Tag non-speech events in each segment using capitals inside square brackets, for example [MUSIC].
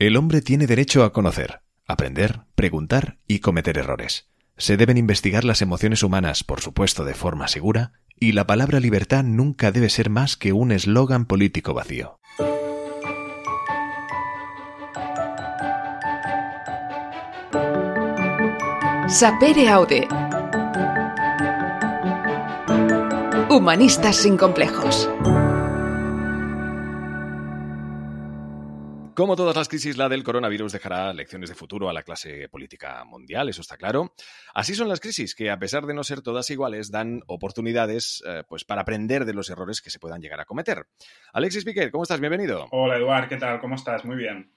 El hombre tiene derecho a conocer, aprender, preguntar y cometer errores. Se deben investigar las emociones humanas, por supuesto, de forma segura, y la palabra libertad nunca debe ser más que un eslogan político vacío. Sapere Aude. Humanistas sin complejos. Como todas las crisis, la del coronavirus dejará lecciones de futuro a la clase política mundial, eso está claro. Así son las crisis, que a pesar de no ser todas iguales, dan oportunidades eh, pues, para aprender de los errores que se puedan llegar a cometer. Alexis Piquet, ¿cómo estás? Bienvenido. Hola, Eduard, ¿qué tal? ¿Cómo estás? Muy bien.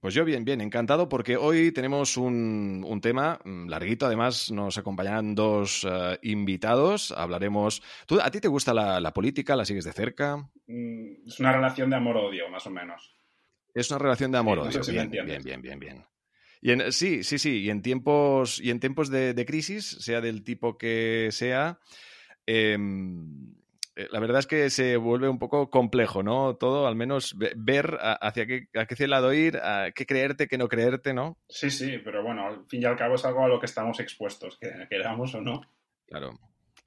Pues yo bien, bien, encantado porque hoy tenemos un, tema mm, larguito, además nos acompañarán dos eh, invitados, hablaremos... ¿Tú, ¿A ti te gusta la, política? ¿La sigues de cerca? Mm, es una relación de amor-odio, más o menos. Es una relación de amor-odio, bien, bien, bien, bien, bien. Y en, sí, sí, sí, y en tiempos, y en tiempos de, crisis, sea del tipo que sea, em, eh, la verdad es que se vuelve un poco complejo, ¿no? Todo, al menos ver hacia qué, a qué lado ir, a qué creerte, qué no creerte, ¿no? Sí, sí, pero bueno, al fin y al cabo es algo a lo que estamos expuestos, que queramos o no. Claro.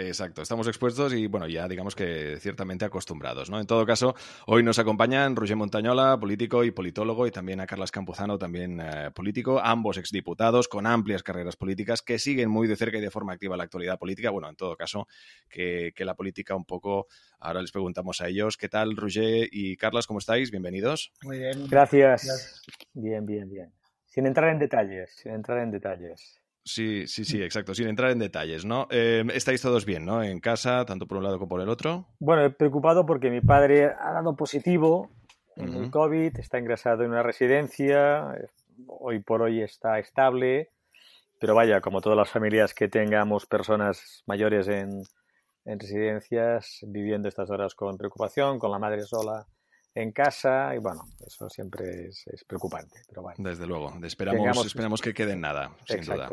Exacto, estamos expuestos y bueno, ya digamos que ciertamente acostumbrados, ¿no? En todo caso, hoy nos acompañan Roger Montañola, político y politólogo, y también a Carlas Campuzano, también eh, político, ambos exdiputados con amplias carreras políticas que siguen muy de cerca y de forma activa la actualidad política. Bueno, en todo caso, que, la política un poco, ahora les preguntamos a ellos, ¿qué tal Roger y Carlas? ¿Cómo estáis? Bienvenidos. Muy bien. Gracias. Bien, bien, bien. Sin entrar en detalles, sin entrar en detalles. Sí, sí, sí, exacto. Sin entrar en detalles, ¿no? Em, estáis todos bien, ¿no? En casa, tanto por un lado como por el otro. Bueno, he preocupado porque mi padre ha dado positivo en el COVID, está ingresado en una residencia, hoy por hoy está estable, pero vaya, como todas las familias que tengamos personas mayores en, en residencias, viviendo estas horas con preocupación, con la madre sola en casa y bueno, eso siempre es, preocupante. Pero bueno, Desde luego, esperamos, esperamos que quede en nada, sin duda.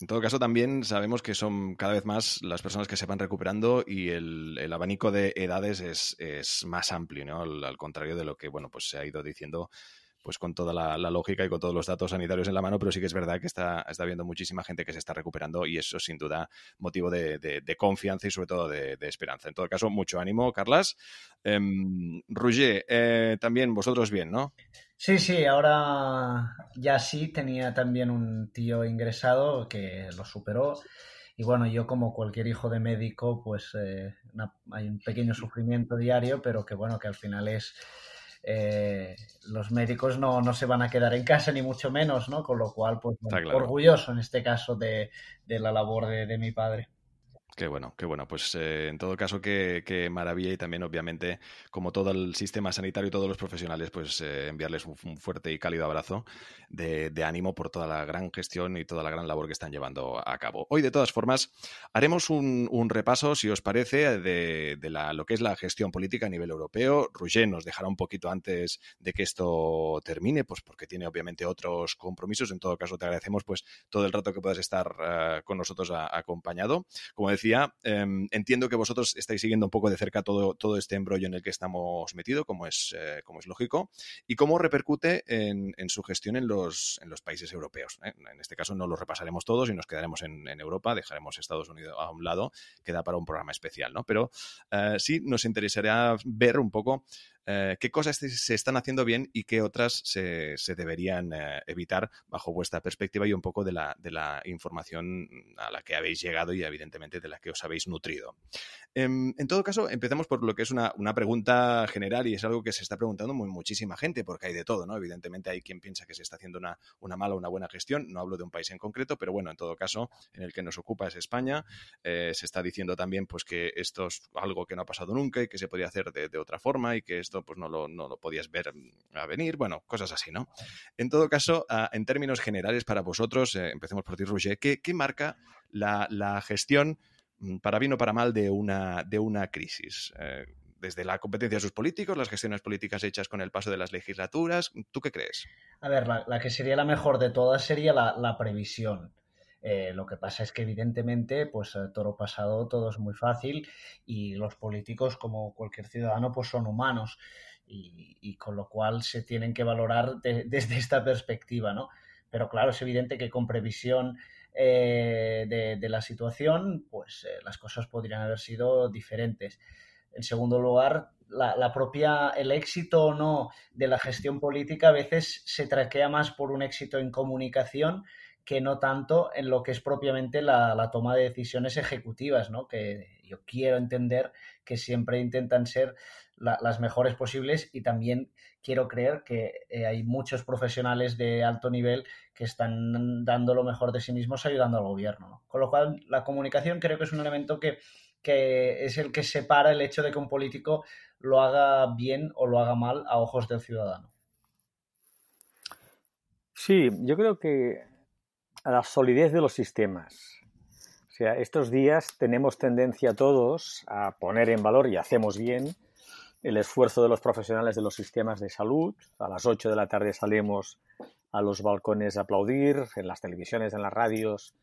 En todo caso, también sabemos que son cada vez más las personas que se van recuperando y el, el abanico de edades es, es más amplio, ¿no? Al, al, contrario de lo que bueno, pues se ha ido diciendo pues con toda la, lógica y con todos los datos sanitarios en la mano, pero sí que es verdad que está, está habiendo muchísima gente que se está recuperando y eso sin duda motivo de, confianza y sobre todo de, esperanza. En todo caso, mucho ánimo, Carlas. Roger, eh, también vosotros bien, ¿no? Sí, sí, ahora ya sí, tenía también un tío ingresado que lo superó. Y bueno, yo como cualquier hijo de médico, pues eh, hay un pequeño sufrimiento diario, pero que bueno, que al final es eh, los médicos no, no, se van a quedar en casa, ni mucho menos, ¿no? Con lo cual, pues orgulloso en este caso de, de la labor de, de mi padre. Qué bueno, qué bueno. Pues eh, en todo caso, qué, maravilla y también, obviamente, como todo el sistema sanitario y todos los profesionales, pues eh, enviarles un, fuerte y cálido abrazo de, ánimo por toda la gran gestión y toda la gran labor que están llevando a cabo. Hoy, de todas formas, haremos un, repaso, si os parece, de, la, lo que es la gestión política a nivel europeo. Roger nos dejará un poquito antes de que esto termine, pues porque tiene obviamente otros compromisos. En todo caso, te agradecemos pues todo el rato que puedas estar eh, con nosotros acompañado. Como decía, em, entiendo que vosotros estáis siguiendo un poco de cerca todo, todo este embrollo en el que estamos metidos, como es, eh, como es lógico, y cómo repercute en, su gestión en los, en los países europeos. ¿eh? En este caso no lo repasaremos todos y nos quedaremos en, Europa, dejaremos Estados Unidos a un lado, que da para un programa especial, ¿no? Pero eh, sí nos interesaría ver un poco eh, qué cosas se están haciendo bien y qué otras se, deberían eh, evitar bajo vuestra perspectiva y un poco de la, de la, información a la que habéis llegado y evidentemente de la que os habéis nutrido. Em, en, todo caso, empecemos por lo que es una, pregunta general y es algo que se está preguntando muy, muchísima gente porque hay de todo, ¿no? Evidentemente hay quien piensa que se está haciendo una, una mala o una buena gestión, no hablo de un país en concreto, pero bueno, en todo caso, en el que nos ocupa es España, eh, se está diciendo también pues que esto es algo que no ha pasado nunca y que se podía hacer de, de otra forma y que es pues no lo, no lo podías ver mm, a venir, bueno, cosas así, ¿no? En todo caso, ah, en términos generales para vosotros, eh, empecemos por ti, Roger, ¿qué, marca la, gestión, mm, para bien o para mal, de una, de una crisis? Eh, desde la competencia de sus políticos, las gestiones políticas hechas con el paso de las legislaturas. ¿Tú qué crees? A ver, la, que sería la mejor de todas sería la, previsión. Eh, lo que pasa es que evidentemente, pues toro pasado todo es muy fácil y los políticos, como cualquier ciudadano, pues son humanos Y, con lo cual se tienen que valorar [LAUGHS] desde esta perspectiva, ¿no? Pero claro, es evidente que con previsión eh, de, la situación, pues eh, las cosas podrían haber sido diferentes. En segundo lugar, la, propia, el éxito o no de la gestión política a veces se traquea más por un éxito en comunicación que no tanto en lo que es propiamente la, toma de decisiones ejecutivas, ¿no? Que yo quiero entender que siempre intentan ser las mejores posibles y también quiero creer que eh, hay muchos profesionales de alto nivel que están dando lo mejor de sí mismos ayudando al gobierno. Con lo cual, la comunicación creo que es un elemento que, que es el que separa el hecho de que un político lo haga bien o lo haga mal a ojos del ciudadano. Sí, yo creo que a la solidez de los sistemas. O sea, estos días tenemos tendencia todos a poner en valor, y hacemos bien, el esfuerzo de los profesionales de los sistemas de salud. A las 8 de la tarde salimos a los balcones a aplaudir, en las televisiones, en las radios,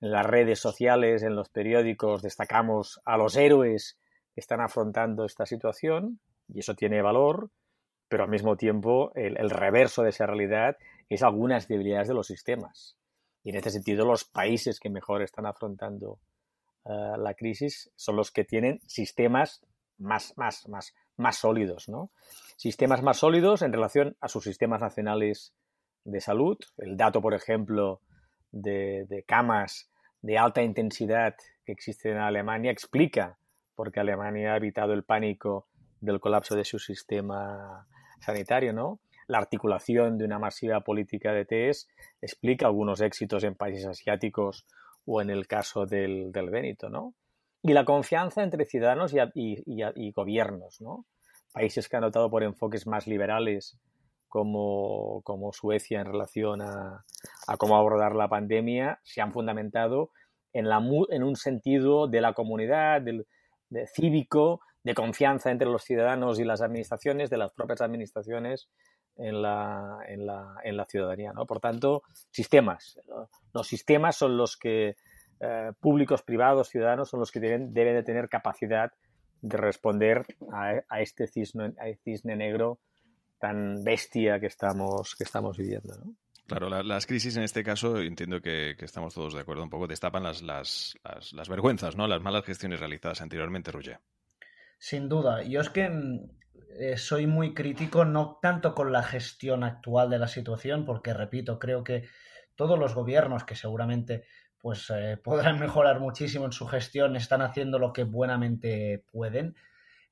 en las redes sociales, en los periódicos, destacamos a los héroes que están afrontando esta situación, y eso tiene valor, pero al mismo tiempo el, el reverso de esa realidad es algunas debilidades de los sistemas. Y en este sentido, los países que mejor están afrontando eh, la crisis son los que tienen sistemas más, más, más, más sólidos, ¿no? Sistemas más sólidos en relación a sus sistemas nacionales de salud. El dato, por ejemplo, de, camas de alta intensidad que existen en Alemania explica por qué Alemania ha evitado el pánico del colapso de su sistema sanitario, ¿no? La articulación de una masiva política de test explica algunos éxitos en países asiáticos o en el caso del, del ¿no? Y la confianza entre ciudadanos y, gobiernos, ¿no? Países que han optado por enfoques más liberales como, Suecia en relación a, cómo abordar la pandemia se han fundamentado en un sentido de la comunidad, del, de cívico, de confianza entre los ciudadanos y las administraciones, de las propias administraciones en la, en la, en la ciudadanía. ¿no? Por tanto, sistemas. Los sistemas son los que, eh, públicos, privados, ciudadanos, son los que deben, deben de tener capacidad de responder a, este cisne, a este cisne negro tan bestia que estamos, que estamos viviendo. ¿no? Claro, las crisis en este caso, entiendo que, estamos todos de acuerdo un poco, destapan las, las, las, las, vergüenzas, ¿no? Las malas gestiones realizadas anteriormente, Ruge. Sin duda. Yo es que mm, eh, soy muy crítico, no tanto con la gestión actual de la situación, porque repito, creo que todos los gobiernos que seguramente pues eh, [LAUGHS] podrán mejorar muchísimo en su gestión, están haciendo lo que buenamente pueden.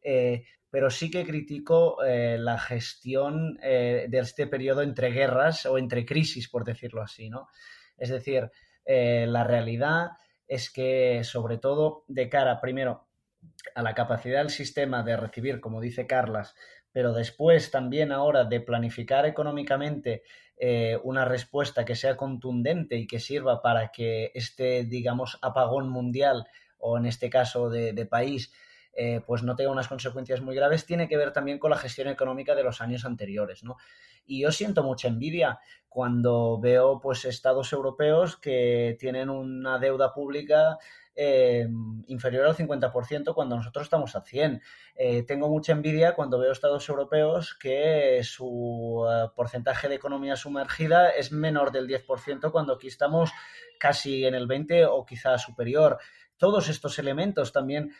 Eh, pero sí que critico la gestión de este periodo entre guerras o entre crisis, por decirlo así, ¿no? Es decir, la realidad es que, sobre todo, de cara, primero, a la capacidad del sistema de recibir, como dice Carlas, pero después también ahora de planificar económicamente eh, una respuesta que sea contundente y que sirva para que este, digamos, apagón mundial o en este caso de, país, eh, pues no tenga unas consecuencias muy graves, tiene que ver también con la gestión económica de los años anteriores, ¿no? Y yo siento mucha envidia cuando veo pues estados europeos que tienen una deuda pública eh, inferior al 50% cuando nosotros estamos al 100%. Eh, tengo mucha envidia cuando veo estados europeos que su porcentaje de economía sumergida es menor del 10% cuando aquí estamos casi en el 20% o quizá superior. Todos estos elementos también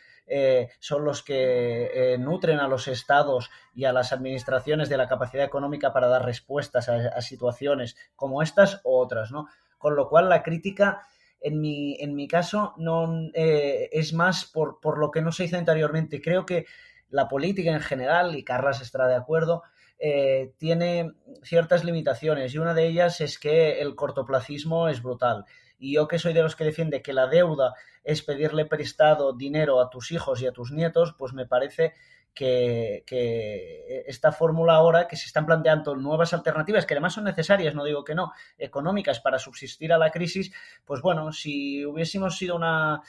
son los que nutren a los estados y a las administraciones de la capacidad económica para dar respuestas a, a situaciones como estas u otras, ¿no? Con lo cual la crítica en mi, en mi caso no eh, es más por, por, lo que no se hizo anteriormente. Creo que la política en general, y Carlas estará de acuerdo, eh, tiene ciertas limitaciones y una de ellas es que el cortoplacismo es brutal. Y yo que soy de los que defiende que la deuda es pedirle prestado dinero a tus hijos y a tus nietos, pues me parece que, esta fórmula ahora que se están planteando nuevas alternativas, que además son necesarias, no digo que no, económicas para subsistir a la crisis, pues bueno, si hubiésemos sido una...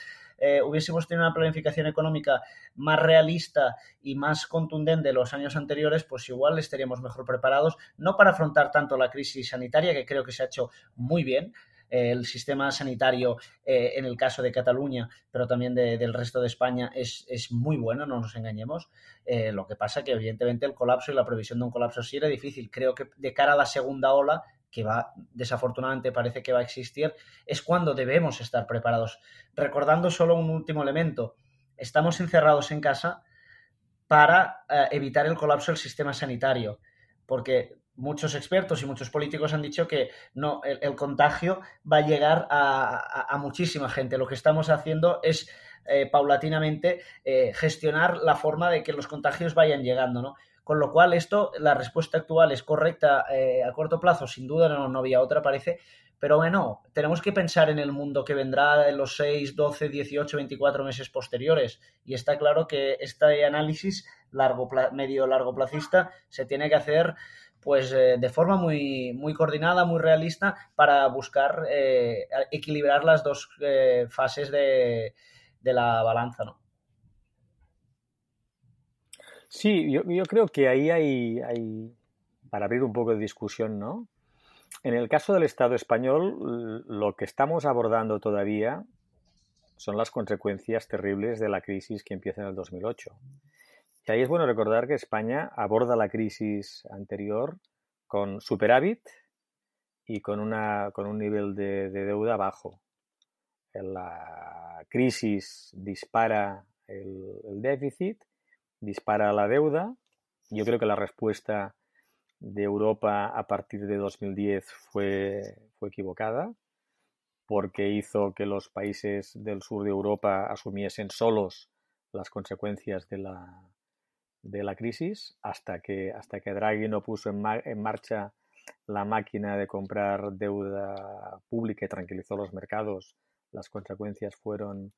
Eh, hubiésemos tenido una planificación económica más realista y más contundente en los años anteriores, pues igual estaríamos mejor preparados, no para afrontar tanto la crisis sanitaria, que creo que se ha hecho muy bien, el sistema sanitario en el caso de Cataluña, pero también del resto de España, es, es muy bueno, no nos engañemos. lo que pasa que evidentemente el colapso y la previsión de un colapso sí era difícil. Creo que de cara a la segunda ola que va, desafortunadamente parece que va a existir, es cuando debemos estar preparados. Recordando solo un último elemento, estamos encerrados en casa para eh, evitar el colapso del sistema sanitario, porque muchos expertos y muchos políticos han dicho que no, el, contagio va a llegar a, muchísima gente. Lo que estamos haciendo es eh, paulatinamente eh, gestionar la forma de que los contagios vayan llegando, ¿no? Con lo cual, esto, la respuesta actual es correcta eh, a corto plazo, sin duda no, no había otra, parece. Pero bueno, tenemos que pensar en el mundo que vendrá en los 6, 12, 18, 24 meses posteriores. Y está claro que este análisis largo, medio largo plazista se tiene que hacer pues eh, de forma muy, muy coordinada, muy realista, para buscar eh, equilibrar las dos fases de, de la balanza, ¿no? Sí, yo, creo que ahí hay, hay, para abrir un poco de discusión, ¿no? En el caso del Estado español, lo que estamos abordando todavía son las consecuencias terribles de la crisis que empieza en el 2008. Y ahí es bueno recordar que España aborda la crisis anterior con superávit y con, una, con un nivel de, deuda bajo. La crisis dispara el déficit dispara la deuda. Yo creo que la respuesta de Europa a partir de 2010 fue, fue equivocada porque hizo que los países del sur de Europa asumiesen solos las consecuencias de la, de la crisis hasta que, hasta que Draghi no puso en, en marcha la máquina de comprar deuda pública y tranquilizó los mercados, las consecuencias fueron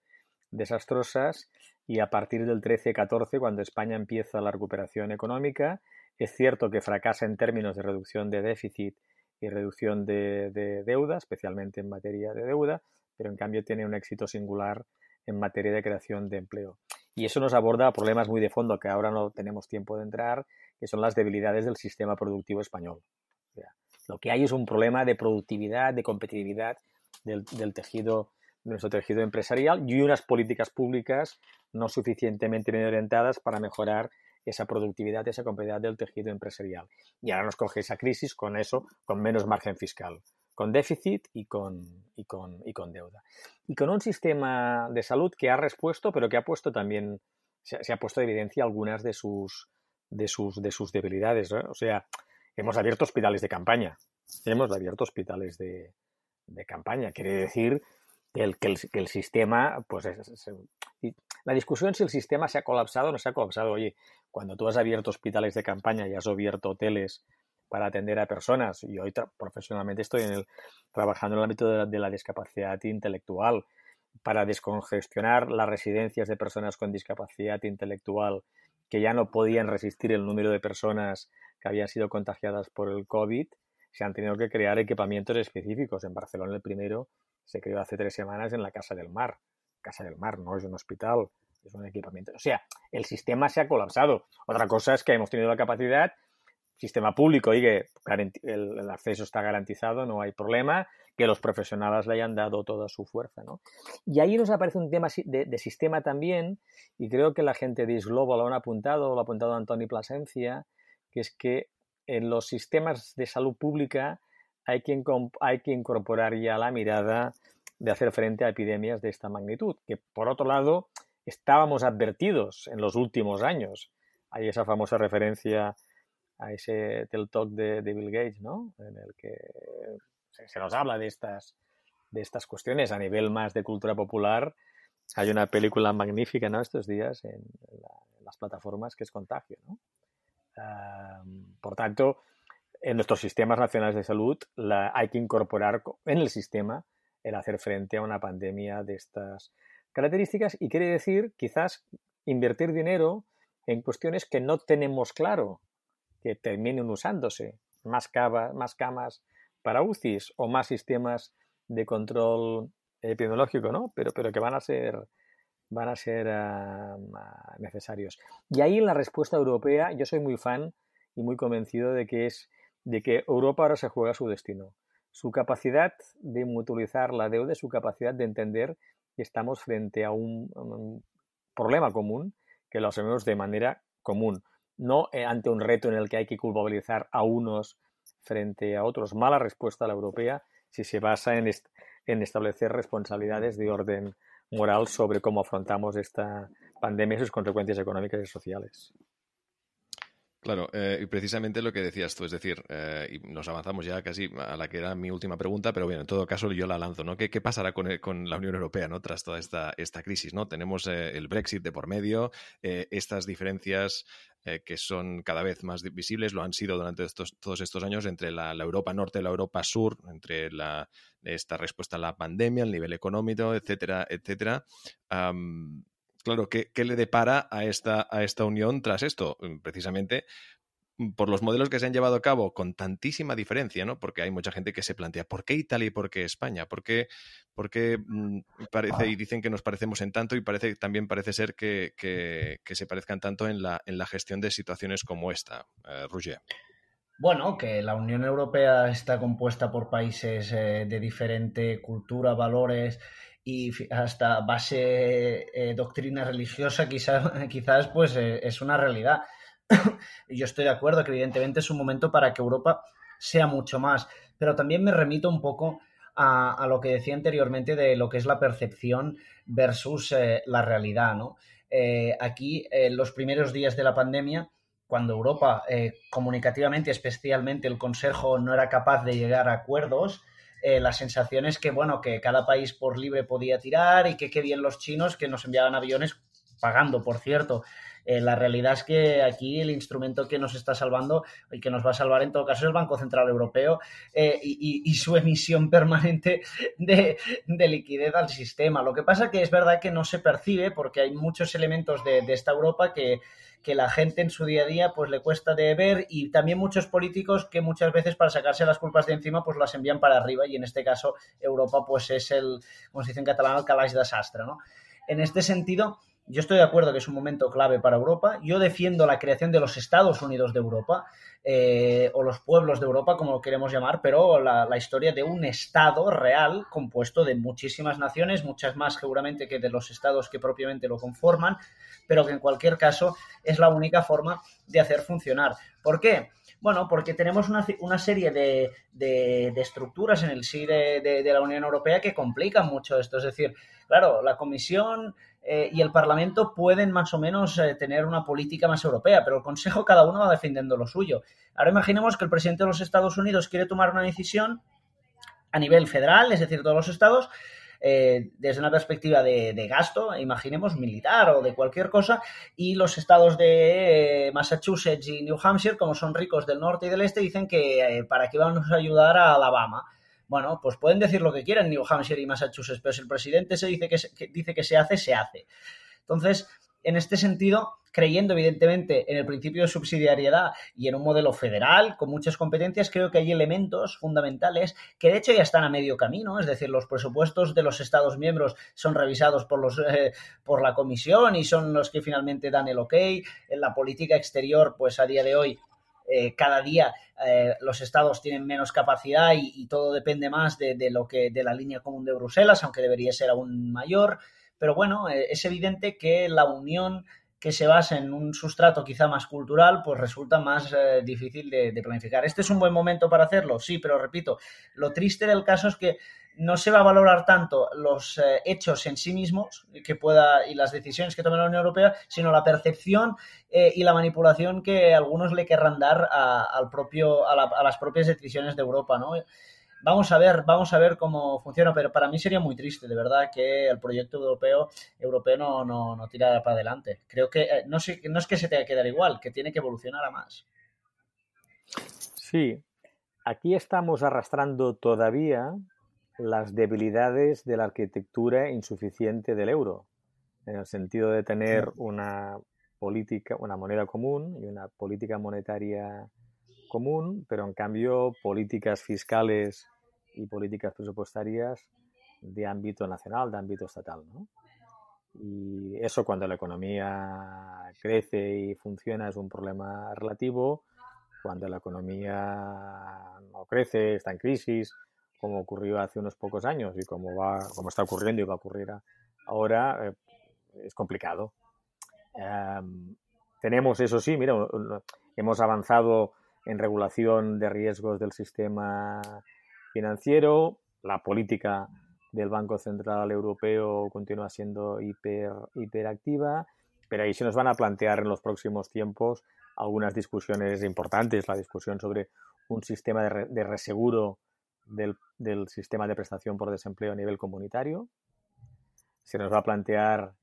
desastrosas y a partir del 13-14, cuando España empieza la recuperación económica, es cierto que fracasa en términos de reducción de déficit y reducción de, deuda, especialmente en materia de deuda, pero en cambio tiene un éxito singular en materia de creación de empleo. Y eso nos aborda problemas muy de fondo que ahora no tenemos tiempo de entrar, que son las debilidades del sistema productivo español. lo que hay es un problema de productividad, de competitividad del, del tejido de nuestro tejido empresarial y unas políticas públicas no suficientemente bien orientadas para mejorar esa productividad, esa competitividad del tejido empresarial. Y ahora nos coge esa crisis con eso, con menos margen fiscal, con déficit y con, y con, y con deuda. Y con un sistema de salud que ha respuesto, pero que ha puesto también, se, ha puesto de evidencia algunas de sus, de sus, de sus debilidades. O sea, hemos abierto hospitales de campaña. Hemos abierto hospitales de, de campaña. Quiere decir que el, que el, sistema, pues la discusión si el sistema se ha colapsado o no se ha colapsado. Oye, cuando tú has abierto hospitales de campaña y has abierto hoteles para atender a personas, y hoy profesionalmente estoy en el, trabajando en el ámbito de la, discapacidad intelectual, para descongestionar las residencias de personas con discapacidad intelectual que ya no podían resistir el número de personas que habían sido contagiadas por el COVID, se han tenido que crear equipamientos específicos. En Barcelona el primero se creó hace tres semanas en la Casa del Mar. Casa del Mar no es un hospital, es un equipamiento. O sea, el sistema se ha colapsado. Otra cosa es que hemos tenido la capacidad, sistema público, y que el, acceso está garantizado, no hay problema, que los profesionales le hayan dado toda su fuerza. ¿no? Y ahí nos aparece un tema de, sistema también, y creo que la gente de Isglobo lo han apuntado, lo ha apuntado Antoni Plasencia, que es que en los sistemas de salud pública hay que, hay que incorporar ya la mirada de hacer frente a epidemias de esta magnitud, que por otro lado estábamos advertidos en los últimos años. Hay esa famosa referencia a ese TEL Talk de, Bill Gates, ¿no? En el que se, nos habla de estas, de estas cuestiones a nivel más de cultura popular. Hay una película magnífica, ¿no? Estos días en, las plataformas que es Contagio, ¿no? Ah, por tanto, en nuestros sistemas nacionales de salud hay que incorporar en el sistema el hacer frente a una pandemia de estas características y quiere decir quizás invertir dinero en cuestiones que no tenemos claro que terminen usándose, más, más camas para UCIs o más sistemas de control epidemiológico, ¿no? Pero, pero que van a ser, van a ser ah, necesarios. Y ahí en la respuesta europea yo soy muy fan y muy convencido de que es de que Europa ahora se juega su destino. su capacidad de mutualizar la deuda, su capacidad de entender que estamos frente a un, problema común, que lo asumimos de manera común, no eh, ante un reto en el que hay que culpabilizar a unos frente a otros. Mala respuesta a la europea si se basa en, en establecer responsabilidades de orden moral sobre cómo afrontamos esta pandemia y sus consecuencias económicas y sociales. Claro, eh, y precisamente lo que decías tú, es decir, eh, y nos avanzamos ya casi a la que era mi última pregunta, pero bien, en todo caso yo la lanzo, ¿no? ¿Qué, pasará con, con, la Unión Europea, ¿no? Tras toda esta, esta crisis, ¿no? Tenemos el Brexit de por medio, estas diferencias que son cada vez más visibles, lo han sido durante estos, todos estos años entre la, Europa Norte y la Europa Sur, entre la, esta respuesta a la pandemia, el nivel económico, etcétera, etcétera claro, ¿qué, le depara a esta, a esta unión tras esto? Mm, precisamente por los modelos que se han llevado a cabo con tantísima diferencia, ¿no? Porque hay mucha gente que se plantea, ¿por qué Italia y por qué España? ¿Por qué, mm, parece, y dicen que nos parecemos en tanto, y parece, también parece ser que, se parezcan tanto en la, en la gestión de situaciones como esta, eh, Bueno, que la Unión Europea está compuesta por países eh, de diferente cultura, valores y hasta base eh, doctrina religiosa quizás, [LAUGHS] quizás pues eh, es una realidad. [LAUGHS] Yo estoy de acuerdo que evidentemente es un momento para que Europa sea mucho más, pero también me remito un poco a, lo que decía anteriormente de lo que es la percepción versus eh, la realidad, ¿no? aquí, en los primeros días de la pandemia, cuando Europa comunicativamente, especialmente el Consejo, no era capaz de llegar a acuerdos, eh, la sensación es que, bueno, que cada país por libre podía tirar y que qué bien los chinos que nos enviaban aviones pagando, por cierto. Eh, la realidad es que aquí el instrumento que nos está salvando y que nos va a salvar en todo caso es el Banco Central Europeo eh, y, su emisión [LAUGHS] permanente de, liquidez al sistema. Lo que pasa que es verdad que no se percibe porque hay muchos elementos de, esta Europa que, que la gente en su día a día pues le cuesta de ver y también muchos políticos que muchas veces para sacarse las culpas de encima pues las envían para arriba y en este caso Europa pues es el, como se dice en catalán, el calaix de sastre, ¿no? En este sentido, yo estoy de acuerdo que es un momento clave para Europa. Yo defiendo la creación de los Estados Unidos de Europa, eh, o los pueblos de Europa, como lo queremos llamar, pero la, historia de un Estado real compuesto de muchísimas naciones, muchas más seguramente que de los Estados que propiamente lo conforman, pero que en cualquier caso es la única forma de hacer funcionar. ¿Por qué? Bueno, porque tenemos una, serie de, estructuras en el sí de, la Unión Europea que complican mucho esto. Es decir, claro, la Comisión eh, y el Parlamento pueden más o menos eh, tener una política más europea, pero el Consejo cada uno va defendiendo lo suyo. Ahora imaginemos que el presidente de los Estados Unidos quiere tomar una decisión a nivel federal, es decir, todos los estados, eh, desde una perspectiva de, gasto, imaginemos militar o de cualquier cosa, y los estados de Massachusetts y New Hampshire, como son ricos del norte y del este, dicen que para qué vamos a ayudar a Alabama. Bueno, pues pueden decir lo que quieran New Hampshire y Massachusetts, pero si el presidente se dice que, se, dice que se hace, se hace. Entonces, en este sentido, creyendo evidentemente en el principio de subsidiariedad y en un modelo federal con muchas competencias, creo que hay elementos fundamentales que de hecho ya están a medio camino, es decir, los presupuestos de los Estados miembros son revisados por, los, eh, por la Comisión y son los que finalmente dan el ok. En la política exterior, pues a día de hoy eh, cada día eh, los estados tienen menos capacidad y, todo depende más de, lo que de la línea común de Bruselas, aunque debería ser aún mayor. Pero bueno, eh, es evidente que la unión que se basa en un sustrato quizá más cultural, pues resulta más difícil de, planificar. ¿Este es un buen momento para hacerlo? Sí, pero repito, lo triste del caso es que no se va a valorar tanto los eh, hechos en sí mismos que pueda y las decisiones que tome la Unión Europea, sino la percepción eh, y la manipulación que algunos le querrán dar a, al propio, a, las propias decisiones de Europa, ¿no? Vamos a ver, vamos a ver cómo funciona, pero para mí sería muy triste, de verdad, que el proyecto europeo, europeo no, no, no tira para adelante. Creo que eh, no, sé, no es que se tenga que quedar igual, que tiene que evolucionar a más. Sí, aquí estamos arrastrando todavía las debilidades de la arquitectura insuficiente del euro, en el sentido de tener una política, una moneda común y una política monetaria común, pero en cambio políticas fiscales y políticas presupuestarias de ámbito nacional, de ámbito estatal. Y eso cuando la economía crece y funciona es un problema relativo, cuando la economía no crece, está en crisis como ocurrió hace unos pocos años y como, va, como está ocurriendo y va a ocurrir ahora, eh, es complicado. Em, tenemos, eso sí, mira, hemos avanzado en regulación de riesgos del sistema financiero, la política del Banco Central Europeo continúa siendo hiper, hiperactiva, pero ahí se nos van a plantear en los próximos tiempos algunas discusiones importantes, la discusión sobre un sistema de, reseguro del, sistema de prestación por desempleo a nivel comunitario. Se nos va a plantear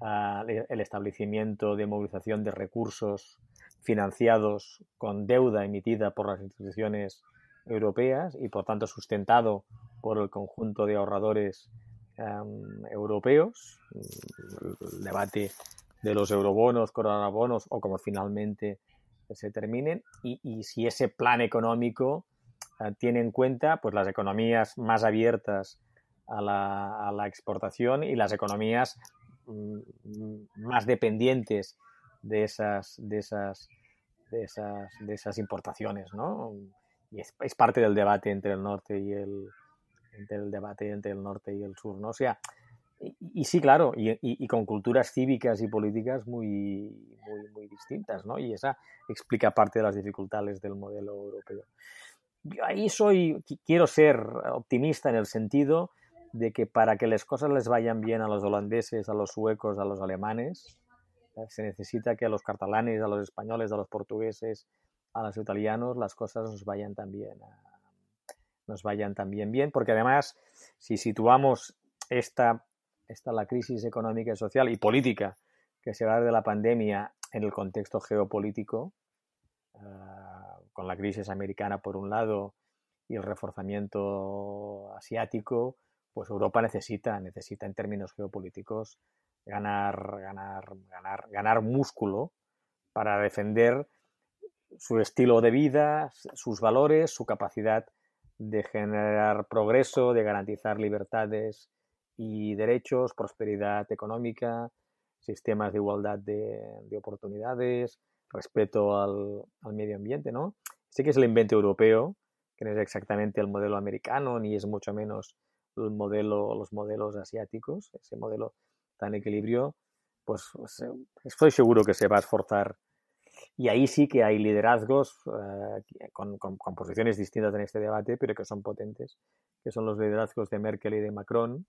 uh, el establecimiento de movilización de recursos financiados con deuda emitida por las instituciones europeas y por tanto sustentado por el conjunto de ahorradores europeos. El debate de los eurobonos, coronabonos o como finalmente se terminen y, si ese plan económico tiene en cuenta pues las economías más abiertas a la, a la exportación y las economías mm, más dependientes de esas, de esas, de esas, de esas importaciones, ¿no? Y es, es, parte del debate entre el norte y el, entre el debate entre el norte y el sur, ¿no? O sea, y, y sí, claro, y, y, y, con culturas cívicas y políticas muy, muy, muy distintas, ¿no? Y esa explica parte de las dificultades del modelo europeo. Yo ahí soy, quiero ser optimista en el sentido de que para que las cosas les vayan bien a los holandeses, a los suecos, a los alemanes, se necesita que a los catalanes, a los españoles, a los portugueses, a los italianos, las cosas nos vayan también, nos vayan también bien, porque además, si situamos esta, esta la crisis económica y social y política que se va de la pandemia en el contexto geopolítico, uh, con la crisis americana por un lado y el reforzamiento asiático, pues Europa necesita, necesita en términos geopolíticos ganar, ganar, ganar, ganar músculo para defender su estilo de vida, sus valores, su capacidad de generar progreso, de garantizar libertades y derechos, prosperidad económica, sistemas de igualdad de, de oportunidades, respeto al, medio ambiente, ¿no? Sí que es el invento europeo, que no es exactamente el modelo americano, ni es mucho menos el modelo, los modelos asiáticos, ese modelo tan equilibrio, pues, pues eh, estoy seguro que se va a esforzar. Y ahí sí que hay liderazgos eh, con, posiciones distintas en este debate, pero que son potentes, que son los liderazgos de Merkel y de Macron,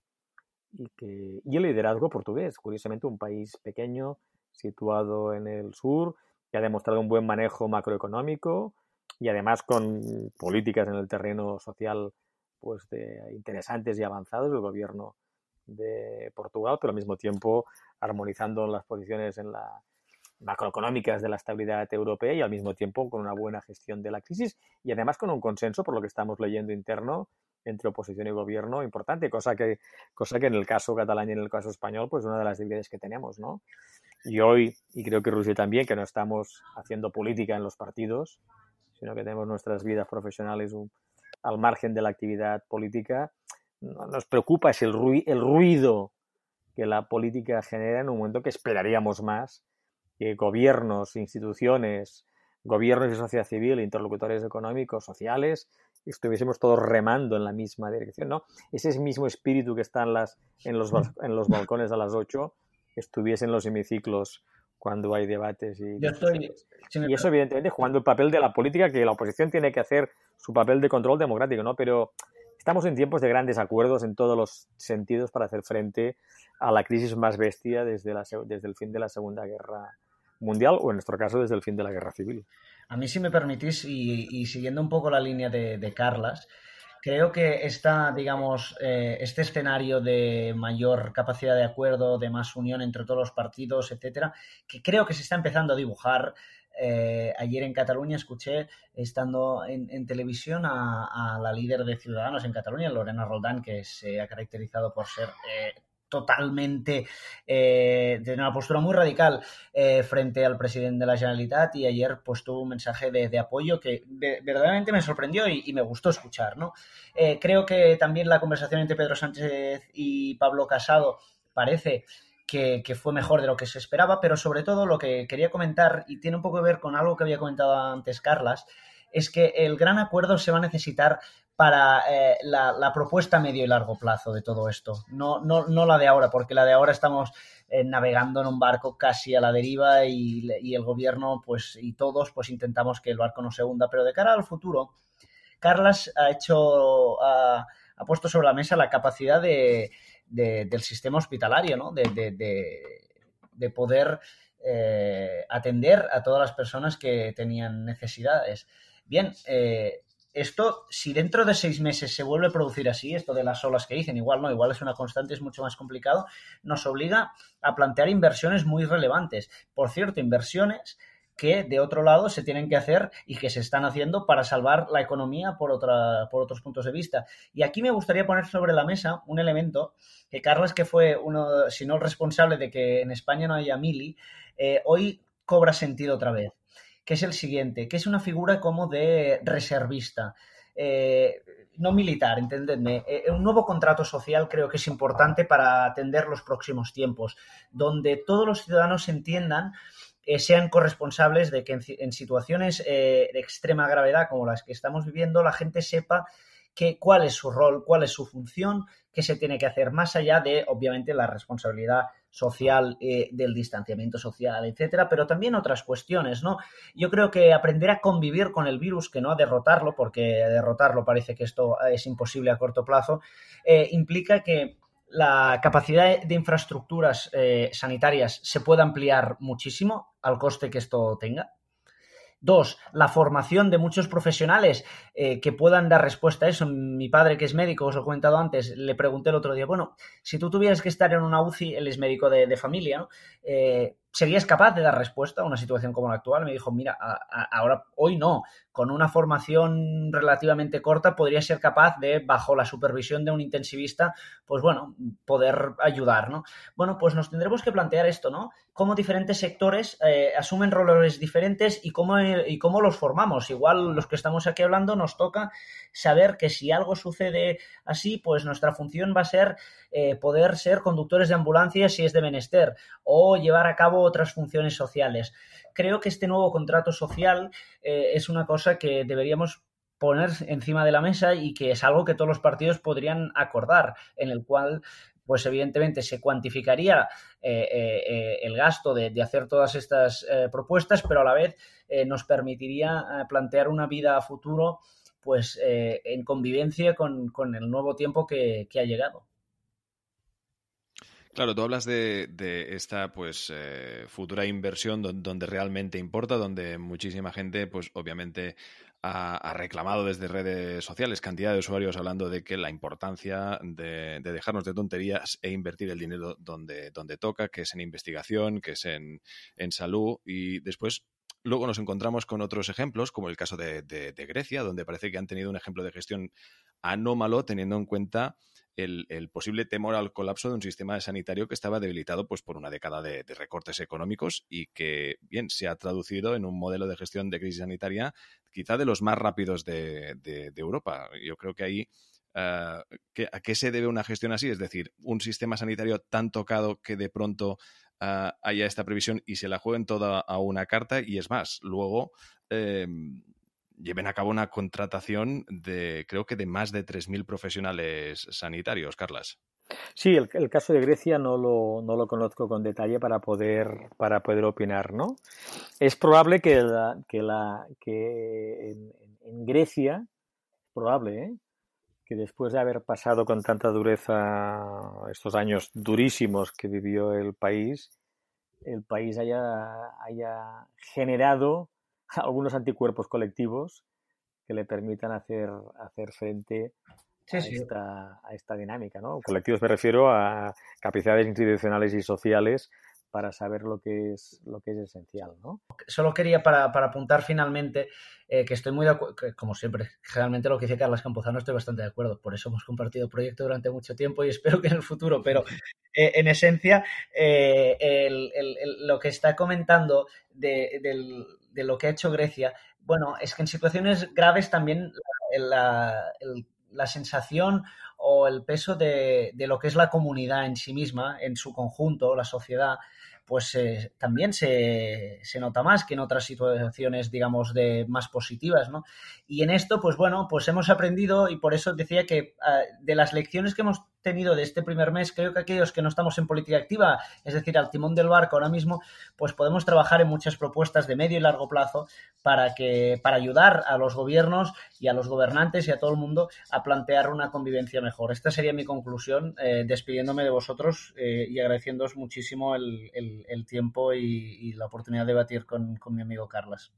y el liderazgo portugués, curiosamente un país pequeño, situado en el sur, que ha demostrado un buen manejo macroeconómico y además con políticas en el terreno social pues de interesantes y avanzados del gobierno de Portugal, pero al mismo tiempo armonizando las posiciones en la macroeconómicas de la estabilidad europea y al mismo tiempo con una buena gestión de la crisis y además con un consenso por lo que estamos leyendo interno entre oposición y gobierno importante, cosa que, cosa que en el caso catalán y en el caso español, pues una de las debilidades que tenemos, ¿no? Y hoy, y creo que Rusia también, que no estamos haciendo política en los partidos, sino que tenemos nuestras vidas profesionales al margen de la actividad política, nos preocupa es el, ruido que la política genera en un momento que esperaríamos más que gobiernos, instituciones, gobiernos y sociedad civil, interlocutores económicos, sociales, estuviésemos todos remando en la misma dirección, ¿no? Ese mismo espíritu que está en, las, en, los, en los balcones a las 8 estuviese en los hemiciclos cuando hay debates y, estoy, si y eso evidentemente jugando el papel de la política que la oposición tiene que hacer su papel de control democrático, ¿no? Pero estamos en tiempos de grandes acuerdos en todos los sentidos para hacer frente a la crisis más bestia desde, la, desde el fin de la Segunda Guerra Mundial o en nuestro caso desde el fin de la Guerra Civil. A mí si me permitís y, y siguiendo un poco la línea de, de Carlas, creo que esta, digamos, eh, este escenario de mayor capacidad de acuerdo, de más unión entre todos los partidos, etcétera, que creo que se está empezando a dibujar. Eh, ayer en Cataluña escuché, estando en, televisión, a, a, la líder de Ciudadanos en Cataluña, Lorena Roldán, que se ha caracterizado por ser eh, totalmente eh, de una postura muy radical eh, frente al presidente de la Generalitat y ayer pues tuvo un mensaje de, apoyo que de, verdaderamente me sorprendió y, me gustó escuchar. ¿no? Eh, creo que también la conversación entre Pedro Sánchez y Pablo Casado parece que, fue mejor de lo que se esperaba, pero sobre todo lo que quería comentar, y tiene un poco que ver con algo que había comentado antes Carlas, es que el gran acuerdo se va a necesitar para eh, la, propuesta a medio y largo plazo de todo esto. No, no, no la de ahora, porque la de ahora estamos eh, navegando en un barco casi a la deriva y, el gobierno pues, y todos pues intentamos que el barco no se hunda. Pero de cara al futuro, Carlas ha hecho, ha, puesto sobre la mesa la capacidad de, del sistema hospitalario, ¿no? de, poder eh, atender a todas las personas que tenían necesidades. Bien, eh, esto, si dentro de seis meses se vuelve a producir así, esto de las olas que dicen, igual no, igual es una constante, es mucho más complicado, nos obliga a plantear inversiones muy relevantes. Por cierto, inversiones que de otro lado se tienen que hacer y que se están haciendo para salvar la economía por, otra, por otros puntos de vista. Y aquí me gustaría poner sobre la mesa un elemento que Carlos, que fue uno, si no el responsable de que en España no haya mili, eh, hoy cobra sentido otra vez que es el siguiente, que es una figura como de reservista. Eh, no militar, entendedme. Eh, un nuevo contrato social creo que es importante para atender los próximos tiempos, donde todos los ciudadanos entiendan, eh, sean corresponsables de que en, situaciones de extrema gravedad como las que estamos viviendo, la gente sepa que, cuál es su rol, cuál es su función, qué se tiene que hacer más allá de, obviamente, la responsabilidad social, eh, del distanciamiento social, etcétera, pero también otras cuestiones, ¿no? Yo creo que aprender a convivir con el virus, que no a derrotarlo, porque derrotarlo parece que esto es imposible a corto plazo, eh, implica que la capacidad de infraestructuras eh, sanitarias se pueda ampliar muchísimo al coste que esto tenga. Dos, la formación de muchos profesionales eh, que puedan dar respuesta a eso. Mi padre, que es médico, os lo he comentado antes, le pregunté el otro día, bueno, si tú tuvieras que estar en una UCI, él es médico de, familia, ¿no? Eh, ¿Serías capaz de dar respuesta a una situación como la actual? Me dijo, mira, ahora, hoy no, con una formación relativamente corta podría ser capaz de, bajo la supervisión de un intensivista, pues bueno, poder ayudar, ¿no? Bueno, pues nos tendremos que plantear esto, ¿no? Cómo diferentes sectores eh, asumen roles diferentes y cómo, y cómo los formamos. Igual los que estamos aquí hablando nos toca saber que si algo sucede así, pues nuestra función va a ser eh, poder ser conductores de ambulancia si es de menester o llevar a cabo otras funciones sociales. Creo que este nuevo contrato social eh, es una cosa que deberíamos poner encima de la mesa y que es algo que todos los partidos podrían acordar, en el cual pues evidentemente se cuantificaría eh, eh, el gasto de, hacer todas estas eh, propuestas, pero a la vez nos permitiría plantear una vida a futuro pues en convivencia con, el nuevo tiempo que ha llegado. Claro, tú hablas de, esta pues eh, futura inversión donde, realmente importa, donde muchísima gente, pues obviamente ha, reclamado desde redes sociales cantidad de usuarios hablando de que la importancia de, dejarnos de tonterías e invertir el dinero donde, donde toca, que es en investigación, que es en, salud. Y después Luego nos encontramos con otros ejemplos, como el caso de, Grecia, donde parece que han tenido un ejemplo de gestión anómalo, teniendo en cuenta el, posible temor al colapso de un sistema sanitario que estaba debilitado pues, por una década de, recortes económicos y que, bien, se ha traducido en un modelo de gestión de crisis sanitaria quizá de los más rápidos de, Europa. Yo creo que ahí Uh, ¿A qué se debe una gestión así? Es decir, un sistema sanitario tan tocado que de pronto uh, haya esta previsión y se la jueguen toda a una carta y es más, luego eh, lleven a cabo una contratación de, creo que de más de 3.000 profesionales sanitarios, Carlas. Sí, el, caso de Grecia no lo, no lo, conozco con detalle para poder, para poder opinar, ¿no? Es probable que, la, que, la, que en, Grecia, es probable, ¿eh? que después de haber pasado con tanta dureza estos años durísimos que vivió el país, el país haya, haya generado [LAUGHS] algunos anticuerpos colectivos que le permitan hacer, hacer frente a, Esta, a, esta, dinámica. ¿no? Colectivos me refiero a capacidades institucionales y sociales para saber lo que es lo que es esencial, ¿no? Solo quería para, para apuntar finalmente eh, que estoy muy de acuerdo, como siempre, generalmente lo que dice Carlos Campuzano estoy bastante de acuerdo, por eso hemos compartido proyecto durante mucho tiempo y [LAUGHS] espero que en el futuro, pero eh, en esencia eh, el, el, lo que está comentando de, del, de lo que ha hecho Grecia, bueno, es que en situaciones graves también la, la, sensación o el peso de, de, lo que es la comunidad en sí misma, en su conjunto, la sociedad, pues eh, también se, se, nota más que en otras situaciones, digamos, de más positivas, ¿no? Y en esto, pues bueno, pues hemos aprendido y por eso decía que uh, de las lecciones que hemos tenido de este primer mes, creo que aquellos que no estamos en política activa, es decir, al timón del barco ahora mismo, pues podemos trabajar en muchas propuestas de medio y largo plazo para que para ayudar a los gobiernos y a los gobernantes y a todo el mundo a plantear una convivencia mejor. Esta sería mi conclusión, eh, despidiéndome de vosotros eh, y agradeciéndoos muchísimo el, el, tiempo y, la oportunidad de debatir con, con mi amigo Carlos.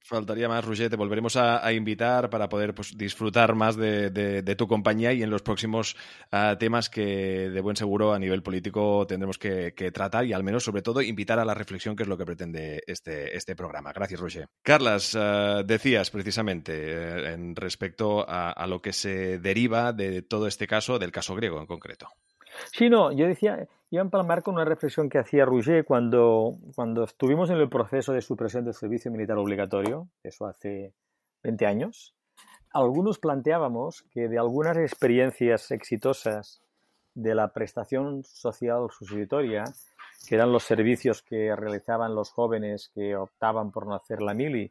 Faltaría más, Roger. Te volveremos a, invitar para poder pues, disfrutar más de, tu compañía y en los próximos uh, temas que de buen seguro a nivel político tendremos que, tratar y al menos, sobre todo, invitar a la reflexión, que es lo que pretende este, este programa. Gracias, Roger. Carlas, uh, decías precisamente eh, en respecto a lo que se deriva de todo este caso, del caso griego en concreto. Sí, no, yo decía, iba a empalmar con una reflexión que hacía Rouget cuando, cuando estuvimos en el proceso de supresión del servicio militar obligatorio, eso hace 20 años. Algunos planteábamos que de algunas experiencias exitosas de la prestación social sustitutoria, que eran los servicios que realizaban los jóvenes que optaban por no hacer la mili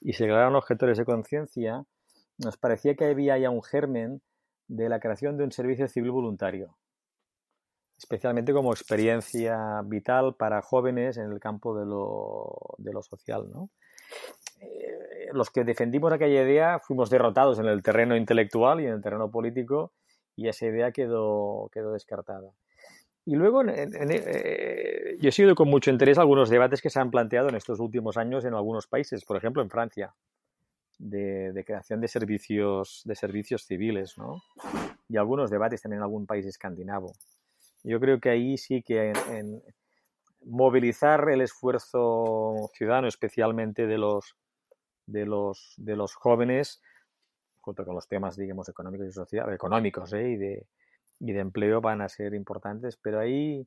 y se crearon objetores de conciencia, nos parecía que había ya un germen de la creación de un servicio civil voluntario especialmente como experiencia vital para jóvenes en el campo de lo, de lo social. ¿no? Eh, los que defendimos aquella idea fuimos derrotados en el terreno intelectual y en el terreno político y esa idea quedó, quedó descartada. Y luego en, en, eh, yo he seguido con mucho interés algunos debates que se han planteado en estos últimos años en algunos países, por ejemplo en Francia, de, de creación de servicios, de servicios civiles, ¿no? y algunos debates también en algún país escandinavo. Yo creo que ahí sí que en, en movilizar el esfuerzo ciudadano, especialmente de los, de los, de los jóvenes, junto con los temas, digamos, económicos y sociales, económicos ¿eh? y, de, y de empleo van a ser importantes, pero ahí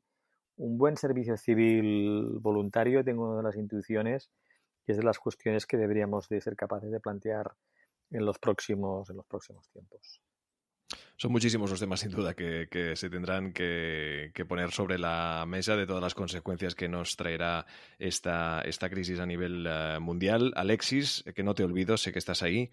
un buen servicio civil voluntario, tengo una de las intuiciones, que es de las cuestiones que deberíamos de ser capaces de plantear en los próximos, en los próximos tiempos. Son muchísimos los temas, sin duda, que, que se tendrán que, que, poner sobre la mesa de todas las consecuencias que nos traerá esta, esta crisis a nivel uh, mundial. Alexis, que no te olvido, sé que estás ahí.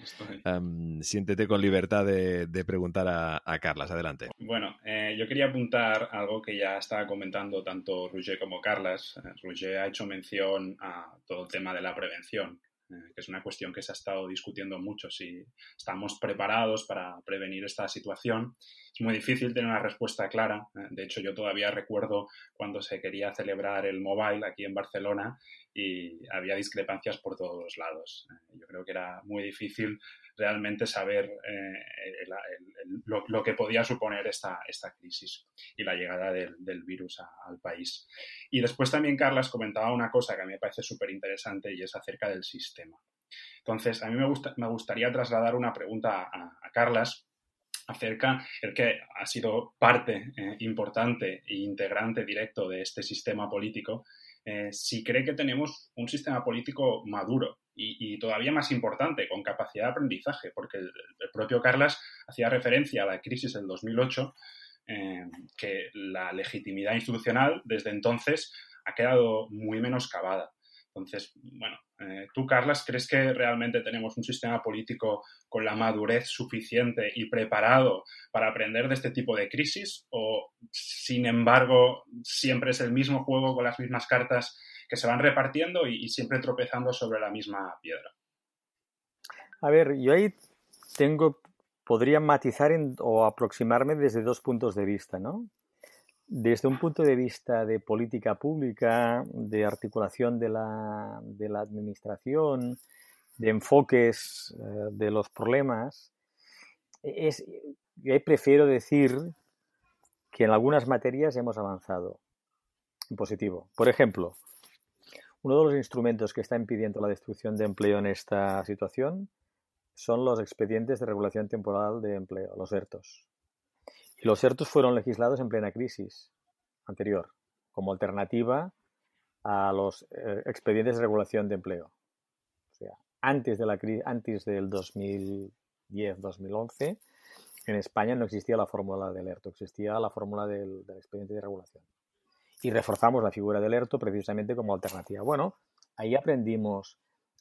Um, siéntete con libertad de, de preguntar a, a, Carlas. Adelante. Bueno, eh, yo quería apuntar algo que ya estaba comentando tanto Roger como Carlas. Eh, Roger ha hecho mención a todo el tema de la prevención eh, que es una cuestión que se ha estado discutiendo mucho, si estamos preparados para prevenir esta situación. Es muy difícil tener una respuesta clara. Eh, de hecho, yo todavía recuerdo cuando se quería celebrar el Mobile aquí en Barcelona y había discrepancias por todos los lados. Eh, yo creo que era muy difícil realmente saber eh, lo, que podía suponer esta, crisis y la llegada del, virus al país. Y después también Carlas comentaba una cosa que a mí me parece súper interesante y es acerca del sistema. Entonces, a mí me, gusta, me gustaría trasladar una pregunta a, a Carlas acerca el que ha sido parte eh, importante e integrante directo de este sistema político, eh, si cree que tenemos un sistema político maduro y, y, todavía más importante, con capacidad de aprendizaje, porque el, el, propio Carlas hacía referencia a la crisis del 2008, eh, que la legitimidad institucional desde entonces ha quedado muy menoscabada. Entonces, bueno, eh, tú, Carlas, ¿crees que realmente tenemos un sistema político con la madurez suficiente y preparado para aprender de este tipo de crisis? ¿O, sin embargo, siempre es el mismo juego con las mismas cartas que se van repartiendo y, siempre tropezando sobre la misma piedra? A ver, yo ahí tengo, podría matizar o aproximarme desde dos puntos de vista, ¿no? Desde un punto de vista de política pública, de articulación de la, de la administración, de enfoques eh, de los problemas, es, yo prefiero decir que en algunas materias hemos avanzado en positivo. Por ejemplo, uno de los instrumentos que está impidiendo la destrucción de empleo en esta situación son los expedientes de regulación temporal de empleo, los ERTOS. Y los ERTOS fueron legislados en plena crisis anterior, como alternativa a los eh, expedientes de regulación de empleo. O sea, antes, de la, antes del 2010-2011, en España no existía la fórmula del ERTO, existía la fórmula del, del, expediente de regulación. Y reforzamos la figura del ERTO precisamente como alternativa. Bueno, ahí aprendimos,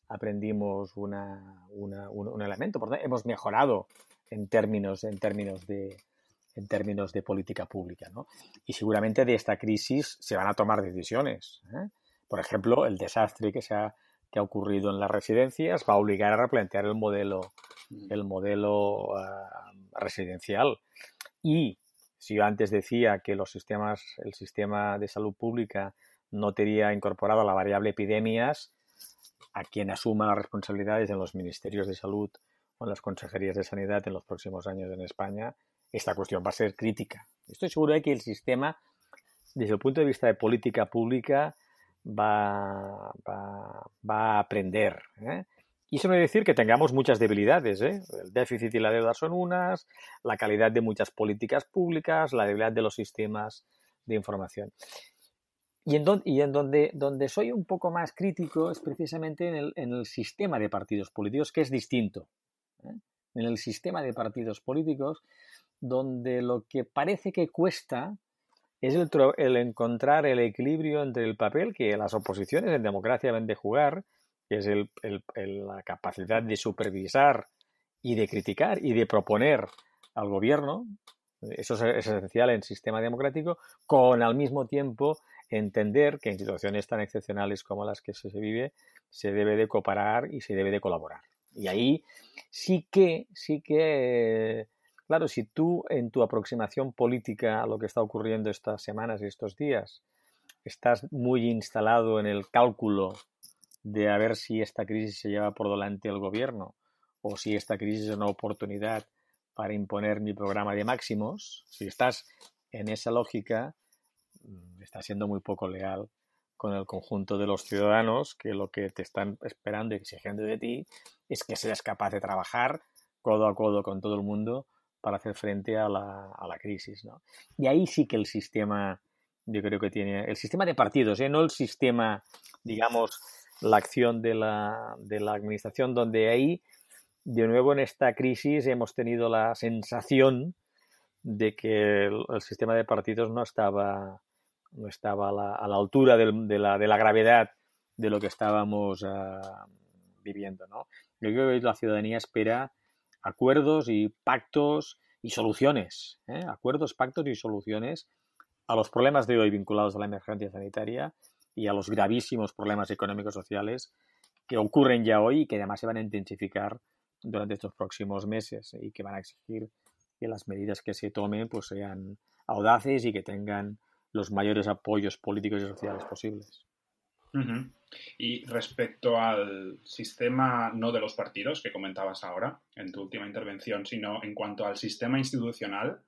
aprendimos una, un, elemento, por hemos mejorado en términos, en términos de en términos de política pública. ¿no? Y seguramente de esta crisis se van a tomar decisiones. ¿eh? Por ejemplo, el desastre que se ha, que ha ocurrido en las residencias va a obligar a replantear el modelo, el modelo ah, residencial. Y si yo antes decía que los sistemas, el sistema de salud pública no tenía incorporado la variable epidemias, a quien asuma las responsabilidades en los ministerios de salud o en las consejerías de sanidad en los próximos años en España, esta cuestión va a ser crítica. Estoy seguro de que el sistema, desde el punto de vista de política pública, va, va, a aprender. ¿eh? Y eso no quiere decir que tengamos muchas debilidades. ¿eh? El déficit y la deuda son unas, la calidad de muchas políticas públicas, la debilidad de los sistemas de información. Y en, donde, soy un poco más crítico es precisamente en el, el sistema de partidos políticos, que es distinto. ¿eh? En el sistema de partidos políticos, donde lo que parece que cuesta es el, encontrar el equilibrio entre el papel que las oposiciones en democracia deben de jugar, que es la capacidad de supervisar y de criticar y de proponer al gobierno, eso es, esencial en sistema democrático, con al mismo tiempo entender que en situaciones tan excepcionales como las que se vive se debe de cooperar y se debe de colaborar. Y ahí sí que, sí que Claro, si tú en tu aproximación política a lo que está ocurriendo estas semanas y estos días estás muy instalado en el cálculo de a ver si esta crisis se lleva por delante el gobierno o si esta crisis es una oportunidad para imponer mi programa de máximos, si estás en esa lógica, mm, estás siendo muy poco leal con el conjunto de los ciudadanos que lo que te están esperando y exigiendo de ti es que seas capaz de trabajar codo a codo con todo el mundo para hacer frente a la, a la crisis. ¿no? Y ahí sí que el sistema, yo creo que tiene, el sistema de partidos, ¿eh? no el sistema, digamos, la acción de la, de la administración, donde ahí, de nuevo en esta crisis, hemos tenido la sensación de que el, sistema de partidos no estaba, no estaba a la, a la altura de, la, de, la, gravedad de lo que estábamos uh, viviendo. ¿no? Yo creo que la ciudadanía espera acuerdos y pactos y soluciones, ¿eh? acuerdos, pactos y soluciones a los problemas de hoy vinculados a la emergencia sanitaria y a los gravísimos problemas económicos sociales que ocurren ya hoy y que además se van a intensificar durante estos próximos meses y que van a exigir que las medidas que se tomen pues sean audaces y que tengan los mayores apoyos políticos y sociales posibles. Y respecto al sistema no de los partidos que comentabas ahora en tu última intervención, sino en cuanto al sistema institucional,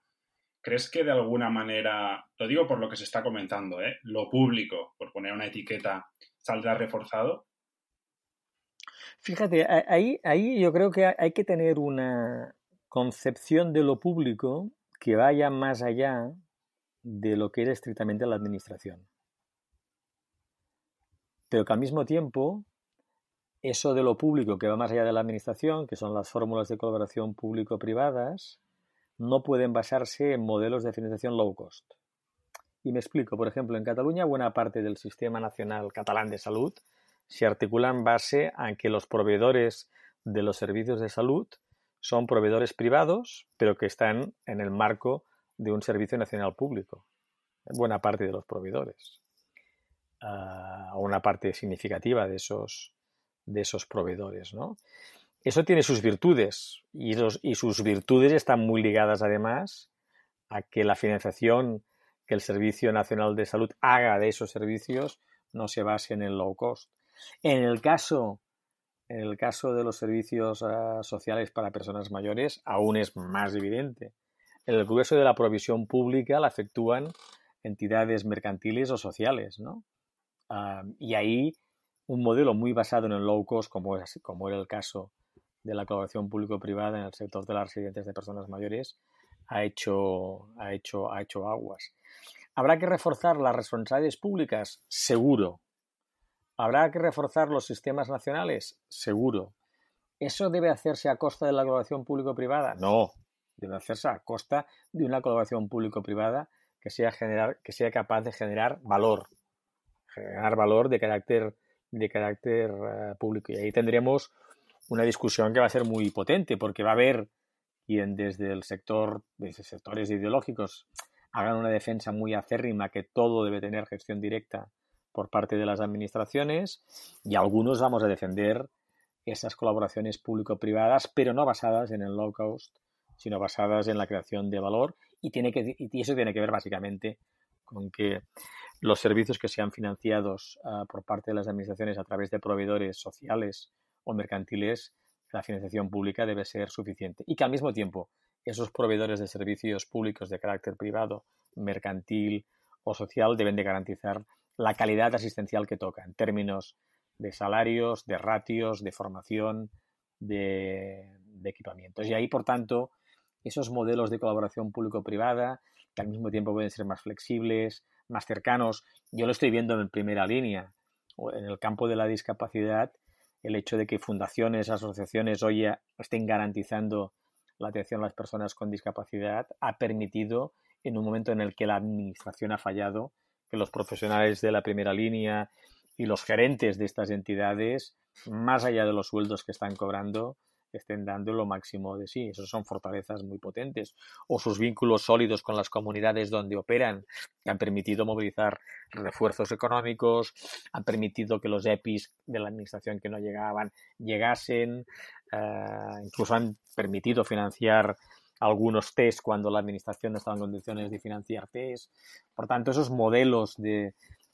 ¿crees que de alguna manera, lo digo por lo que se está comentando, ¿eh? lo público, por poner una etiqueta, saldrá reforzado? Fíjate, ahí, ahí yo creo que hay que tener una concepción de lo público que vaya más allá de lo que es estrictamente la administración pero que al mismo tiempo eso de lo público que va más allá de la administración, que son las fórmulas de colaboración público-privadas, no pueden basarse en modelos de financiación low cost. Y me explico, por ejemplo, en Cataluña buena parte del sistema nacional catalán de salud se articula en base a que los proveedores de los servicios de salud son proveedores privados, pero que están en el marco de un servicio nacional público. Buena parte de los proveedores a una parte significativa de esos, de esos proveedores. ¿no? Eso tiene sus virtudes y, y sus virtudes están muy ligadas además a que la financiación que el Servicio Nacional de Salud haga de esos servicios no se base en el low cost. En el caso, en el caso de los servicios ah, sociales para personas mayores, aún es más evidente. El grueso de la provisión pública la efectúan entidades mercantiles o sociales, ¿no? y ahí un modelo muy basado en el low cost, como, es, como era el caso de la colaboración público-privada en el sector de las residencias de personas mayores, ha hecho, ha hecho, ha hecho aguas. ¿Habrá que reforzar las responsabilidades públicas? Seguro. ¿Habrá que reforzar los sistemas nacionales? Seguro. ¿Eso debe hacerse a costa de la colaboración público-privada? No, debe hacerse a costa de una colaboración público-privada que sea, que sea capaz de generar valor, generar valor de carácter, de carácter eh, público. Y ahí tendremos una discusión que va a ser muy potente, porque va a haber quien desde el sector, desde sectores ideológicos, hagan una defensa muy acérrima que todo debe tener gestión directa por parte de las administraciones y algunos vamos a defender esas colaboraciones público-privadas, pero no basadas en el low cost, sino basadas en la creación de valor y, tiene que, y eso tiene que ver básicamente con que los servicios que sean financiados uh, por parte de las administraciones a través de proveedores sociales o mercantiles, la financiación pública debe ser suficiente y que al mismo tiempo esos proveedores de servicios públicos de carácter privado, mercantil o social deben de garantizar la calidad asistencial que toca en términos de salarios, de ratios, de formación, de, equipamientos. Y ahí, por tanto, esos modelos de colaboración público-privada, que al mismo tiempo pueden ser más flexibles, más cercanos, yo lo estoy viendo en primera línea. En el campo de la discapacidad, el hecho de que fundaciones, asociaciones hoy estén garantizando la atención a las personas con discapacidad ha permitido, en un momento en el que la administración ha fallado, que los profesionales de la primera línea y los gerentes de estas entidades, más allá de los sueldos que están cobrando, estén dando lo máximo de sí. Esas son fortalezas muy potentes. O sus vínculos sólidos con las comunidades donde operan, que han permitido movilizar refuerzos económicos, han permitido que los EPIs de la administración que no llegaban llegasen, eh, incluso han permitido financiar algunos test cuando la administración no estaba en condiciones de financiar test. Por tanto, esos modelos de,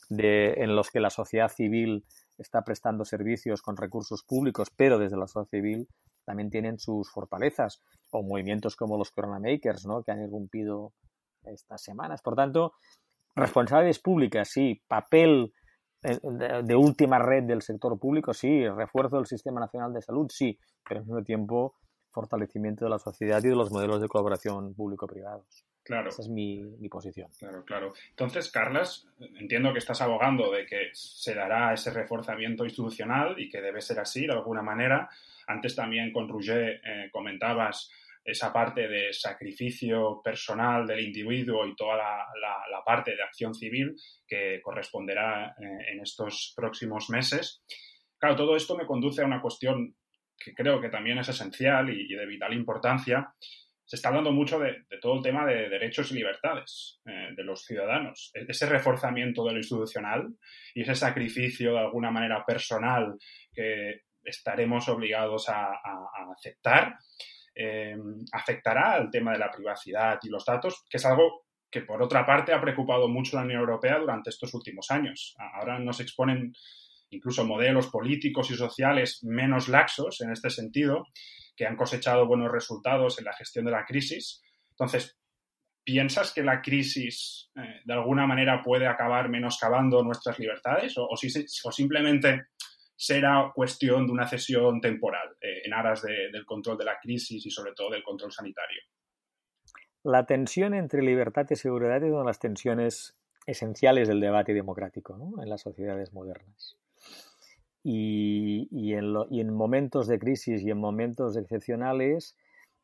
en los que la sociedad civil está prestando servicios con recursos públicos, pero desde la sociedad civil también tienen sus fortalezas, o movimientos como los Corona Makers, ¿no? que han irrumpido estas semanas. Por tanto, responsabilidades públicas, sí, papel eh, de, última red del sector público, sí, refuerzo del Sistema Nacional de Salud, sí, pero al mismo tiempo fortalecimiento de la sociedad y de los modelos de colaboración público-privados. Claro. Esa es mi, mi, posición. Claro, claro. Entonces, Carlas, entiendo que estás abogando de que se dará ese reforzamiento institucional y que debe ser así de alguna manera. Antes también con Roger eh, comentabas esa parte de sacrificio personal del individuo y toda la, la, parte de acción civil que corresponderá eh, en estos próximos meses. Claro, todo esto me conduce a una cuestión que creo que también es esencial y, y de vital importancia, se está hablando mucho de, todo el tema de derechos y libertades eh, de los ciudadanos. E-, ese reforzamiento de lo institucional y ese sacrificio de alguna manera personal que estaremos obligados a, aceptar, eh, afectará al tema de la privacidad y los datos, que es algo que por otra parte ha preocupado mucho a la Unión Europea durante estos últimos años. Ahora nos exponen incluso modelos políticos y sociales menos laxos en este sentido que han cosechado buenos resultados en la gestión de la crisis. Entonces, ¿piensas que la crisis eh, de alguna manera puede acabar menoscabando nuestras libertades o, simplemente será cuestión de una cesión temporal eh, en aras del control de la crisis y sobre todo del control sanitario? La tensión entre libertad y seguridad es una de las tensiones esenciales del debate democrático en las sociedades modernas y, en momentos de crisis y en momentos excepcionales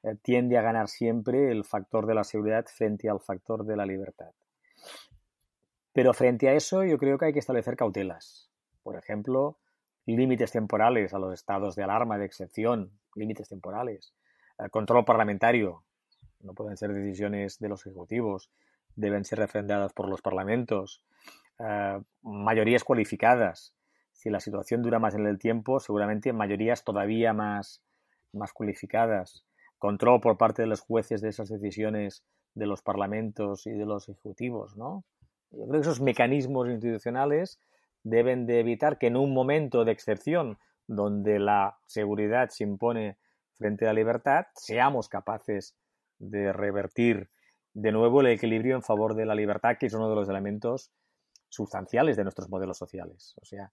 eh, tiende a ganar siempre el factor de la seguridad frente al factor de la libertad. Pero frente a eso yo creo que hay que establecer cautelas. Por ejemplo, límites temporales a los estados de alarma, de excepción, límites temporales. El control parlamentario. No pueden ser decisiones de los ejecutivos, deben ser refrendadas por los parlamentos. Eh, mayorías cualificadas si la situación dura más en el tiempo, seguramente mayorías todavía más, más cualificadas, control por parte de los jueces de esas decisiones de los parlamentos y de los ejecutivos, ¿no? Yo creo que esos mecanismos institucionales deben de evitar que en un momento de excepción donde la seguridad se impone frente a la libertad, seamos capaces de revertir de nuevo el equilibrio en favor de la libertad, que es uno de los elementos sustanciales de nuestros modelos sociales. O sea,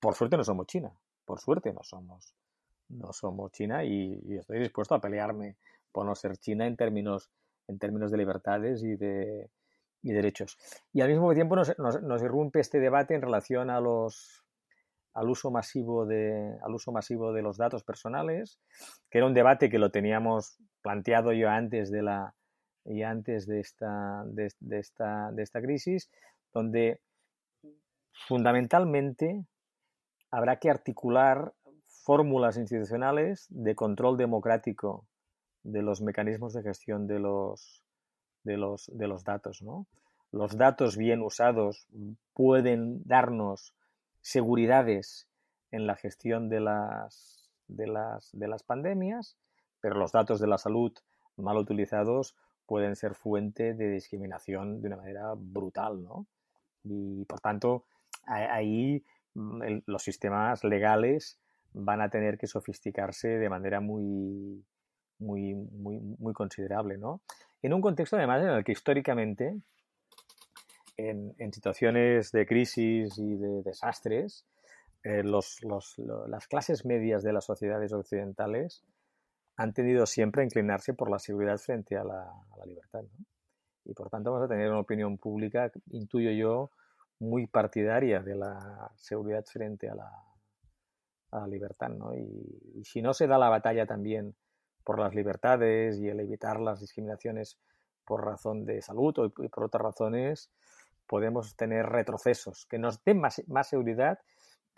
por suerte no somos China, por suerte no somos, no somos China y, estoy dispuesto a pelearme por no ser China en términos, en términos de libertades y de y derechos. Y al mismo tiempo nos, nos, irrumpe este debate en relación a los al uso masivo de al uso masivo de los datos personales, que era un debate que lo teníamos planteado yo antes de la y antes de esta, de, esta, de esta crisis, donde fundamentalmente habrá que articular fórmulas institucionales de control democrático de los mecanismos de gestión de los, de los, de los datos. ¿no? Los datos bien usados pueden darnos seguridades en la gestión de las, de las, de las pandemias, pero los datos de la salud mal utilizados pueden ser fuente de discriminación de una manera brutal, ¿no? Y por tanto, ahí mm, los sistemas legales van a tener que sofisticarse de manera muy, muy, muy, muy considerable, ¿no? En un contexto además en el que históricamente, en, en situaciones de crisis y de desastres, eh, los, los, las clases medias de las sociedades occidentales han tenido siempre a inclinarse por la seguridad frente a la, libertad. Y por tanto vamos a tener una opinión pública, intuyo yo, muy partidaria de la seguridad frente a la, a la libertad. ¿no? Y, si no se da la batalla también por las libertades y el evitar las discriminaciones por razón de salud o por otras razones, podemos tener retrocesos que nos den más seguridad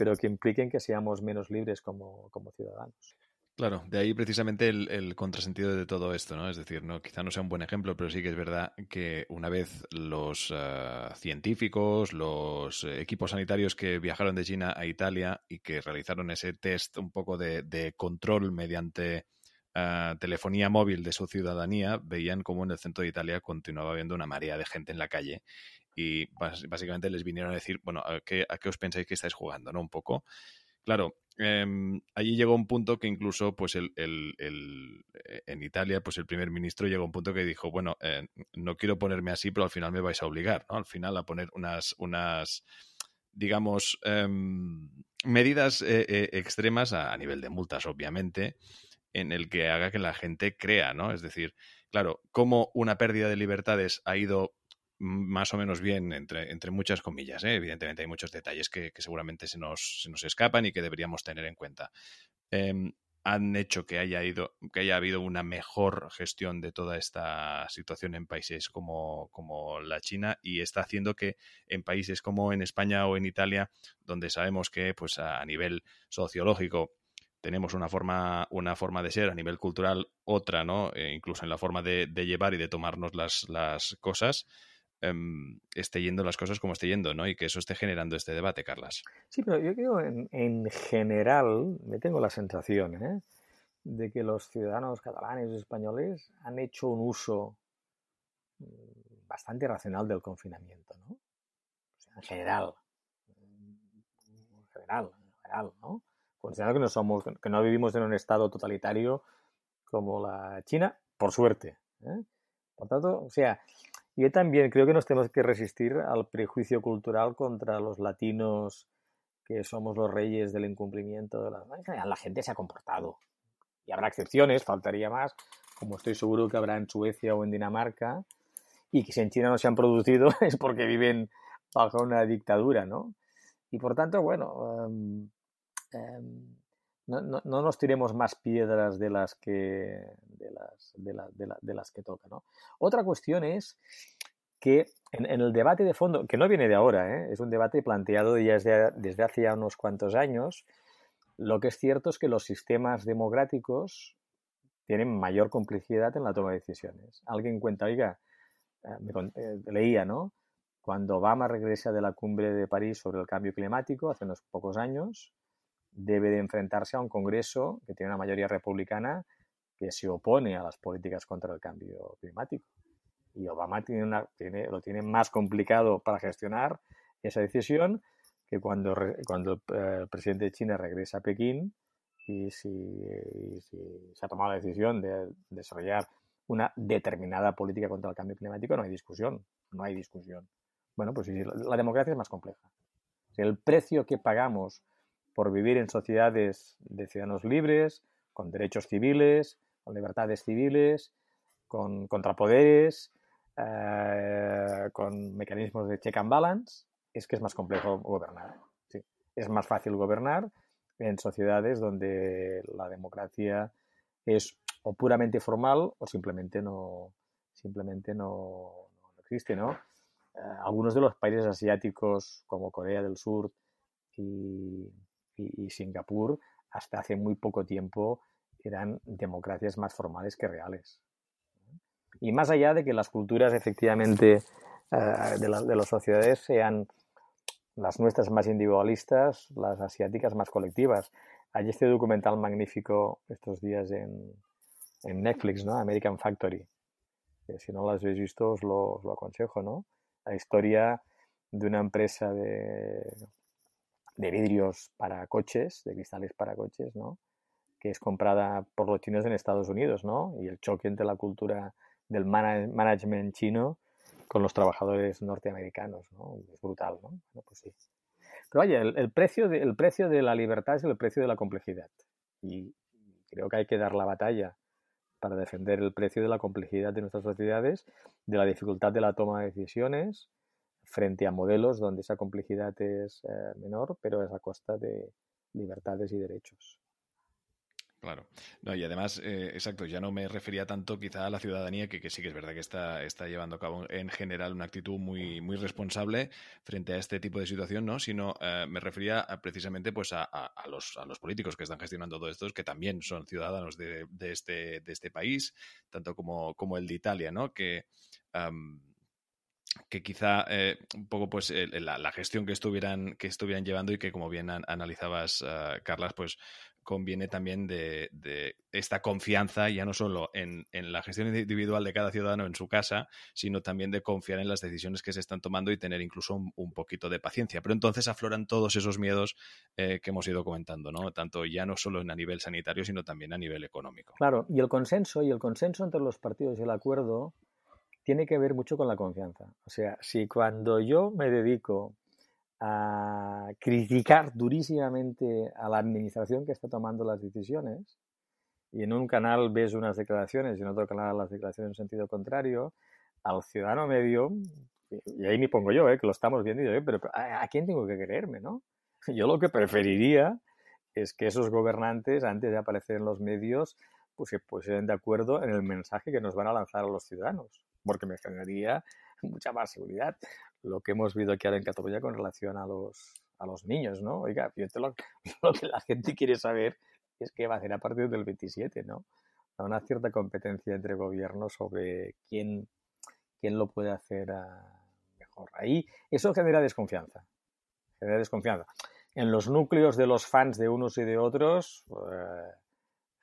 pero que impliquen que seamos menos libres como, ciudadanos. Claro, de ahí precisamente el, contrasentido de todo esto, ¿no? Es decir, no, quizá no sea un buen ejemplo, pero sí que es verdad que una vez los eh, científicos, los equipos sanitarios que viajaron de China a Italia y que realizaron ese test un poco de, control mediante eh, telefonía móvil de su ciudadanía, veían cómo en el centro de Italia continuaba habiendo una marea de gente en la calle y básicamente les vinieron a decir, bueno, ¿a qué, a qué os pensáis que estáis jugando? ¿no? Un poco. Claro, em, allí llegó un punto que incluso, pues, el, el, eh, en Italia, pues el primer ministro llegó a un punto que dijo, bueno, eh, no quiero ponerme así, pero al final me vais a obligar, ¿no? Al final a poner unas, unas digamos, em, medidas eh, extremas a, a, nivel de multas, obviamente, en el que haga que la gente crea, ¿no? Es decir, claro, cómo una pérdida de libertades ha ido más o menos bien, entre, entre muchas comillas. ¿eh? Evidentemente hay muchos detalles que, seguramente se nos, se nos, escapan y que deberíamos tener en cuenta. Em, han hecho que haya, ido, que haya habido una mejor gestión de toda esta situación en países como, como la China y está haciendo que en países como en España o en Italia, donde sabemos que pues, a nivel sociológico tenemos una forma, una forma de ser, a nivel cultural otra, ¿no? E incluso en la forma de, de, llevar y de tomarnos las, las cosas, Em, esté yendo las cosas como esté yendo, ¿no? Y que eso esté generando este debate, Carlas. Sí, pero yo creo en, en general, me tengo la sensación, ¿eh? de que los ciudadanos catalanes y españoles han hecho un uso mm, bastante racional del confinamiento, ¿no? en general, en general, en general, ¿no? Considerando que no somos, que no vivimos en un estado totalitario como la China, por suerte. ¿eh? Por tanto, o sea, yo también creo que nos tenemos que resistir al prejuicio cultural contra los latinos que somos los reyes del incumplimiento. De la... la gente se ha comportado. Y habrá excepciones, faltaría más, como estoy seguro que habrá en Suecia o en Dinamarca, y que si en China no se han producido [LAUGHS] es porque viven bajo una dictadura, ¿no? Y por tanto, bueno, em, em, no, no, no, nos tiremos más piedras de las que, de las, de, la, de, de las que toca. ¿no? Otra cuestión es que en, el debate de fondo, que no viene de ahora, ¿eh? es un debate planteado ya desde, desde hace unos cuantos años, lo que es cierto es que los sistemas democráticos tienen mayor complejidad en la toma de decisiones. Alguien cuenta, oiga, eh, me, eh, leía, ¿no? Cuando Obama regresa de la cumbre de París sobre el cambio climático hace unos pocos años, debe de enfrentarse a un Congreso que tiene una mayoría republicana que se opone a las políticas contra el cambio climático. Y Obama tiene una, tiene, lo tiene más complicado para gestionar esa decisión que cuando, cuando eh, el presidente de China regresa a Pekín y si, se ha tomado la decisión de desarrollar una determinada política contra el cambio climático, no hay discusión, no hay discusión. Bueno, pues la democracia es más compleja. El precio que pagamos por vivir en sociedades de ciudadanos libres, con derechos civiles, con libertades civiles, con contrapoderes, eh, con mecanismos de check and balance, es que es más complejo gobernar. Es más fácil gobernar en sociedades donde la democracia es o puramente formal o simplemente no, simplemente no, existe, ¿no? Eh, algunos de los países asiáticos como Corea del Sur y, Singapur hasta hace muy poco tiempo eran democracias más formales que reales. Y más allá de que las culturas efectivamente eh, de, de las sociedades sean las nuestras más individualistas, las asiáticas más colectivas. Hay este documental magnífico estos días en, en Netflix, ¿no? American Factory. si no lo habéis visto, os lo, lo, aconsejo, ¿no? La historia de una empresa de, de vidrios para coches, de cristales para coches, ¿no? Que es comprada por los chinos en Estados Unidos, ¿no? Y el choque entre la cultura del management chino con los trabajadores norteamericanos, ¿no? Es brutal, ¿no? pues. Pero vaya, el, precio el precio de la libertad es el precio de la complejidad. Y creo que hay que dar la batalla para defender el precio de la complejidad de nuestras sociedades, de la dificultad de la toma de decisiones frente a modelos donde esa complejidad es eh, menor, pero es a costa de libertades y derechos. Claro. No, y además, eh, exacto, ya no me refería tanto quizá a la ciudadanía, que, sí que es verdad que está, está llevando a cabo en general una actitud muy, muy responsable frente a este tipo de situación, ¿no? Sino eh, me refería precisamente pues a, los, a los políticos que están gestionando todo esto, que también son ciudadanos de, de, este, de este país, tanto como, como el de Italia, ¿no? Que que quizá eh, un poco pues la, gestión que estuvieran que estuvieran llevando y que como bien analizabas Carlas pues conviene también de, esta confianza, ya no solo en, la gestión individual de cada ciudadano en su casa, sino también de confiar en las decisiones que se están tomando y tener incluso un, poquito de paciencia. Pero entonces afloran todos esos miedos eh, que hemos ido comentando, ¿no? Tanto ya no solo a nivel sanitario, sino también a nivel económico. Claro, y el consenso, y el consenso entre los partidos y el acuerdo tiene que ver mucho con la confianza. O sea, si cuando yo me dedico a criticar durísimamente a la administración que está tomando las decisiones y en un canal ves unas declaraciones y en otro canal las declaraciones en sentido contrario, al ciudadano medio, y ahí me pongo yo, ¿eh? que lo estamos viendo, yo, pero ¿a quién tengo que creerme? ¿no? [LAUGHS] Yo lo que preferiría es que esos gobernantes, antes de aparecer en los medios, pues se pusieran de acuerdo en el mensaje que nos van a lanzar a los ciudadanos, porque me generaría [LAUGHS] mucha más seguridad lo que hemos visto aquí ahora en Cataluña con relación a los, a los niños, ¿no? Oiga, lo, [LAUGHS] lo, que la gente quiere saber es qué va a hacer a partir del 27, ¿no? Una cierta competencia entre gobiernos sobre quién, quién lo puede hacer ah, mejor. Ahí eso genera desconfianza. Genera desconfianza. En los núcleos de los fans de unos y de otros eh,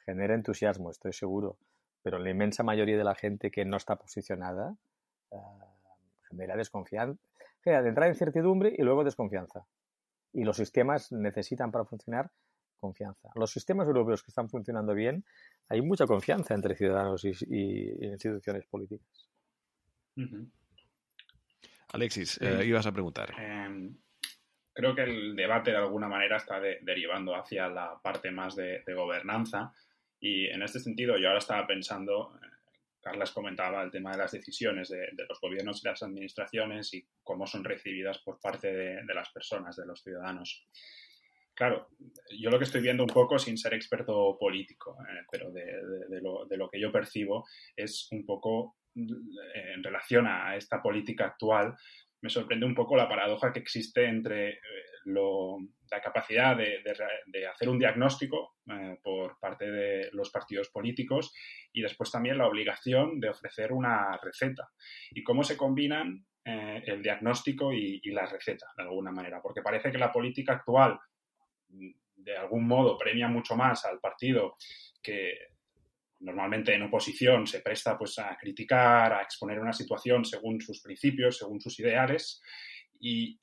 genera entusiasmo, estoy seguro. Pero la inmensa mayoría de la gente que no está posicionada eh, genera desconfianza, genera de entrada incertidumbre y luego desconfianza. Y los sistemas necesitan para funcionar confianza. Los sistemas europeos que están funcionando bien, hay mucha confianza entre ciudadanos y, instituciones políticas. Alexis, eh, ibas a preguntar. Em, creo que el debate de alguna manera está derivando hacia la parte más de, de, gobernanza y en este sentido yo ahora estaba pensando Carlas comentaba el tema de las decisiones de, los gobiernos y las administraciones y cómo son recibidas por parte de, las personas, de los ciudadanos. Claro, yo lo que estoy viendo un poco, sin ser experto político, eh, pero de, lo, que yo percibo, es un poco eh, en relación a esta política actual, me sorprende un poco la paradoja que existe entre eh, la capacidad de, hacer un diagnóstico eh, por parte de los partidos políticos y después también la obligación de ofrecer una receta. Y cómo se combinan eh, el diagnóstico y, y, la receta, de alguna manera. Porque parece que la política actual, de algún modo, premia mucho más al partido que normalmente en oposición se presta pues a criticar, a exponer una situación según sus principios, según sus ideales y,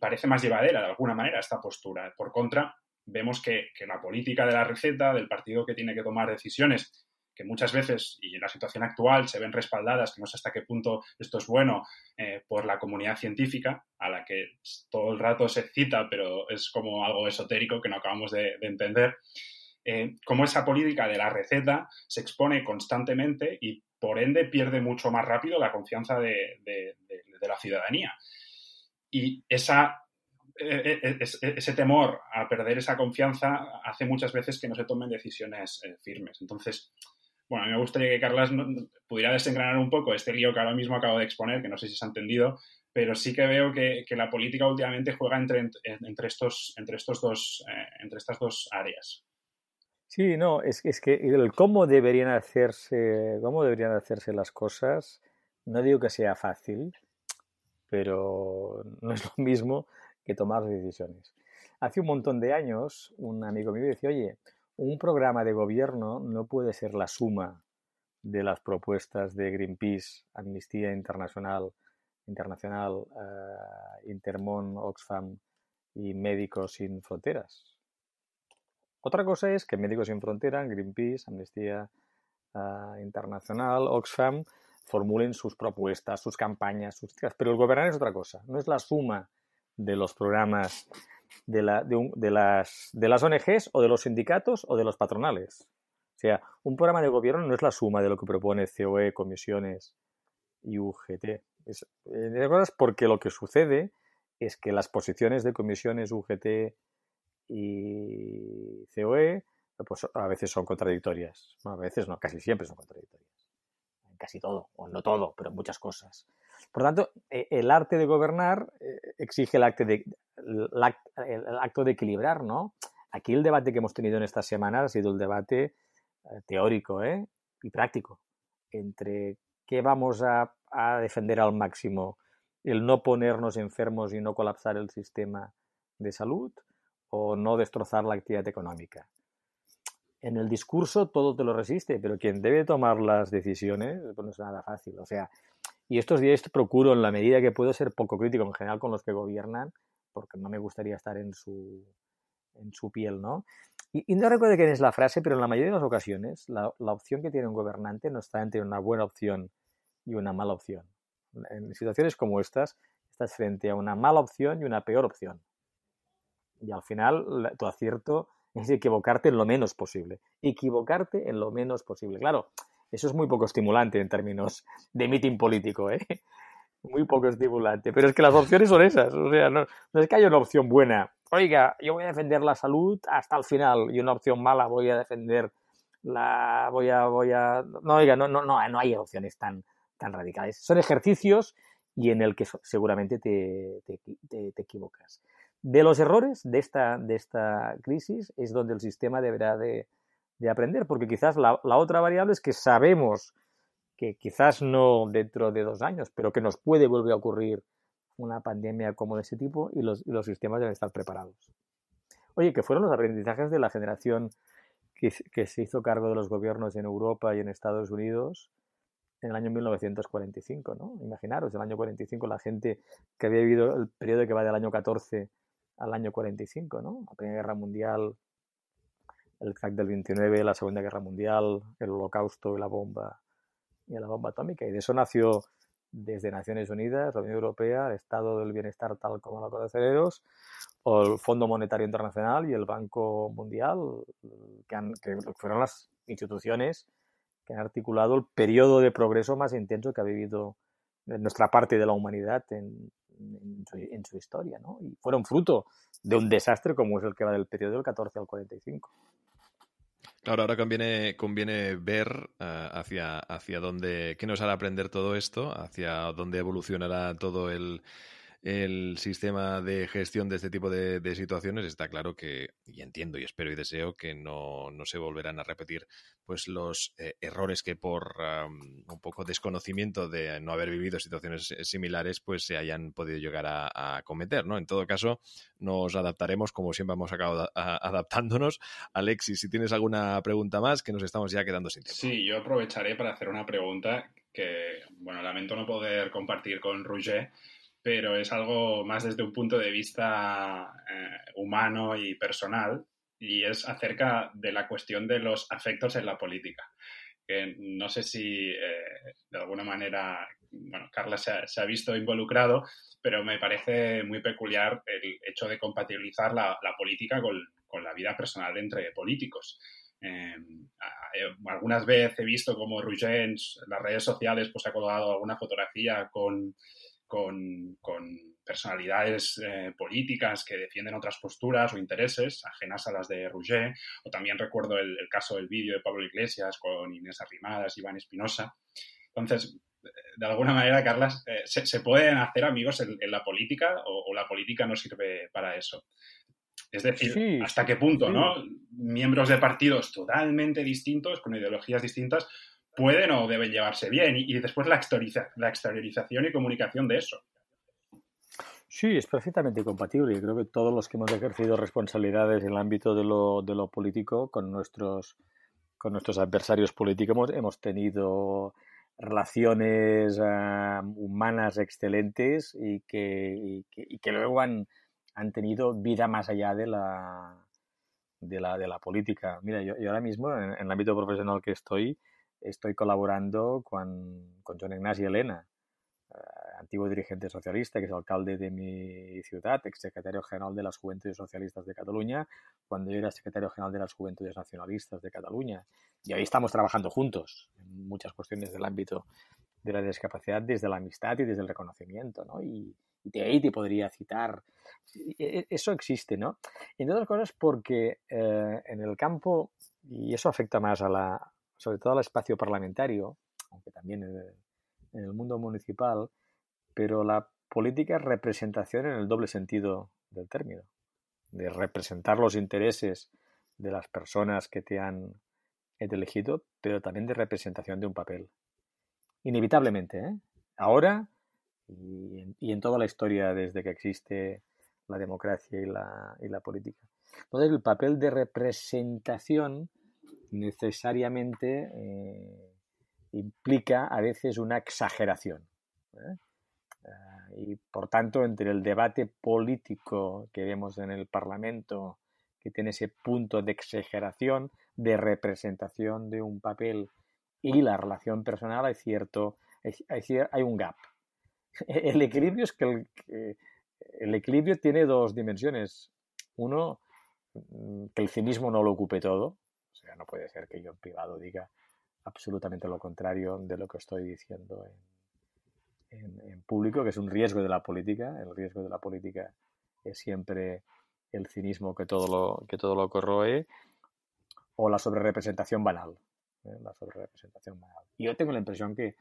parece más llevadera de alguna manera esta postura. Por contra, vemos que, la política de la receta, del partido que tiene que tomar decisiones, que muchas veces, y en la situación actual, se ven respaldadas, que no sé hasta qué punto esto es bueno, eh, por la comunidad científica, a la que todo el rato se cita, pero es como algo esotérico que no acabamos de, entender, eh, cómo esa política de la receta se expone constantemente y, por ende, pierde mucho más rápido la confianza de la ciudadanía. Y esa, e, e, e, ese temor a perder esa confianza hace muchas veces que no se tomen decisiones eh, firmes. Entonces, bueno, a mí me gustaría que Carlas pudiera desengranar un poco este lío que ahora mismo acabo de exponer, que no sé si se ha entendido, pero sí que veo que, la política últimamente juega entre, estos, dos, eh, entre estas dos áreas. Sí, no, es, es que el cómo deberían hacerse, cómo deberían hacerse las cosas, no digo que sea fácil, pero no es lo mismo que tomar decisiones. Hace un montón de años, un amigo mío decía, oye, un programa de gobierno no puede ser la suma de las propuestas de Greenpeace, Amnistía Internacional, Internacional, uh, Intermon, Oxfam y Médicos Sin Fronteras. Otra cosa es que Médicos Sin Fronteras, Greenpeace, Amnistía uh, Internacional, Oxfam, formulen sus propuestas, sus campañas, sus pero el gobernar es otra cosa, no es la suma de los programas de las ONGs o de los sindicatos o de los patronales. O sea, un programa de gobierno no es la suma de lo que propone COE, comisiones y UGT. Es, es porque lo que sucede es que las posiciones de comisiones UGT y COE pues a veces son contradictorias. a veces no, casi siempre son contradictorias. En casi todo, o no todo, pero en muchas cosas. Por tanto, e, el arte de gobernar eh, exige el, acto de, el acto de equilibrar, ¿no? Aquí el debate que hemos tenido en estas semanas ha sido el debate eh, teórico ¿eh? y práctico entre qué vamos a, defender al máximo, el no ponernos enfermos y no colapsar el sistema de salud o no destrozar la actividad económica. En el discurso todo te lo resiste, pero quien debe tomar las decisiones pues no es nada fácil. O sea, y estos días procuro, en la medida que puedo, ser poco crítico en general con los que gobiernan, porque no me gustaría estar en su, en su piel, ¿no? Y, no recuerdo quién es la frase, pero en la mayoría de las ocasiones la, la, opción que tiene un gobernante no está entre una buena opción y una mala opción. En situaciones como estas, estás frente a una mala opción y una peor opción. Y al final, tu acierto es equivocarte en lo menos posible. Equivocarte en lo menos posible. Claro, eso es muy poco estimulante en términos de mitin político, ¿eh? [LAUGHS] Muy poco estimulante. Pero es que las opciones son esas. O sea, no, es que haya una opción buena. Oiga, yo voy a defender la salud hasta el final y una opción mala voy a defender la... voy a... voy a... No, oiga, no, no, no, no hay opciones tan, tan radicales. Son ejercicios y en el que seguramente te, te, te, equivocas. De los errores de esta, de esta crisis es donde el sistema deberá de, de aprender, porque quizás la, otra variable es que sabemos que quizás no dentro de dos años, pero que nos puede volver a ocurrir una pandemia como de ese tipo y los, los sistemas deben estar preparados. Oye, que fueron los aprendizajes de la generación que, se hizo cargo de los gobiernos en Europa y en Estados Unidos en el año 1945, ¿no? Imaginaros, el año 45, la gente que había vivido el periodo que va del año 14 al año 45, ¿no? La Primera Guerra Mundial, el crack del 29, la Segunda Guerra Mundial, el Holocausto y la bomba y la bomba atómica. Y de eso nació desde Naciones Unidas, la Unión Europea, el Estado del Bienestar tal como lo conocemos, o el Fondo Monetario Internacional y el Banco Mundial, que, han, que fueron las instituciones que han articulado el periodo de progreso más intenso que ha vivido nuestra parte de la humanidad en, en, su, historia, ¿no? Y fueron fruto de un desastre como es el que va del periodo del 14 al 45. Claro, ahora conviene, conviene ver uh, hacia, hacia dónde, qué nos hará aprender todo esto, hacia dónde evolucionará todo el, el sistema de gestión de este tipo de, situaciones, está claro que, y entiendo y espero y deseo que no, no se volverán a repetir pues los eh, errores que por un poco desconocimiento de no haber vivido situaciones eh, similares pues se hayan podido llegar a, a cometer, ¿no? En todo caso, nos adaptaremos como siempre hemos acabado adaptándonos. Alexis, si tienes alguna pregunta más, que nos estamos ya quedando sin tiempo. Sí, yo aprovecharé para hacer una pregunta que, bueno, lamento no poder compartir con Roger, pero es algo más desde un punto de vista eh, humano y personal, y es acerca de la cuestión de los afectos en la política. Que no sé si eh, de alguna manera, bueno, Carla se ha, se ha, visto involucrado, pero me parece muy peculiar el hecho de compatibilizar la, la política con, con, la vida personal entre políticos. Eh, algunas veces he visto como Ruggens en las redes sociales pues ha colgado alguna fotografía con con, personalidades eh, políticas que defienden otras posturas o intereses ajenas a las de Rouget, o también recuerdo el, caso del vídeo de Pablo Iglesias con Inés Arrimadas, Iván Espinosa. Entonces, de alguna manera, Carlas, eh, se, pueden hacer amigos en, la política o, la política no sirve para eso? Es decir, ¿hasta qué punto, no? Miembros de partidos totalmente distintos, con ideologías distintas, pueden o deben llevarse bien. Y, después la, la exteriorización y comunicación de eso. Sí, es perfectamente compatible. Creo que todos los que hemos ejercido responsabilidades en el ámbito de lo, de lo político con nuestros, con nuestros adversarios políticos hemos tenido relaciones ah, humanas excelentes y que, y luego han, han tenido vida más allá de la, de la, de la política. Mira, yo, ahora mismo, en, el ámbito profesional que estoy, estoy colaborando con, con John Ignacio Elena, eh, antiguo dirigente socialista, que es alcalde de mi ciudad, exsecretario general de las Juventudes Socialistas de Cataluña, cuando yo era secretario general de las Juventudes Nacionalistas de Cataluña. Y ahí estamos trabajando juntos en muchas cuestiones del ámbito de la discapacidad desde la amistad y desde el reconocimiento, ¿no? Y, de ahí te podría citar. E, eso existe, ¿no? Entre otras cosas porque eh, en el campo, y eso afecta más a la, sobre todo al espacio parlamentario, aunque también en el, mundo municipal, pero la política es representación en el doble sentido del término, de representar los intereses de las personas que te han elegido, pero también de representación de un papel. Inevitablemente, ¿eh? Ahora y en, toda la historia desde que existe la democracia y la, y la política. Entonces, el papel de representación necesariamente eh, implica a veces una exageración. ¿eh? Ah, y por tanto, entre el debate político que vemos en el Parlamento, que tiene ese punto de exageración, de representación de un papel, y la relación personal, hay cierto, hay, un gap. [LAUGHS] El equilibrio es que el equilibrio tiene dos dimensiones. Uno, mm, que el cinismo no lo ocupe todo. No puede ser que yo en privado diga absolutamente lo contrario de lo que estoy diciendo en, público, que es un riesgo de la política. El riesgo de la política es siempre el cinismo que todo lo, que todo lo corroe o la sobrerepresentación banal. ¿eh? La sobrerepresentación banal. Yo tengo la impresión que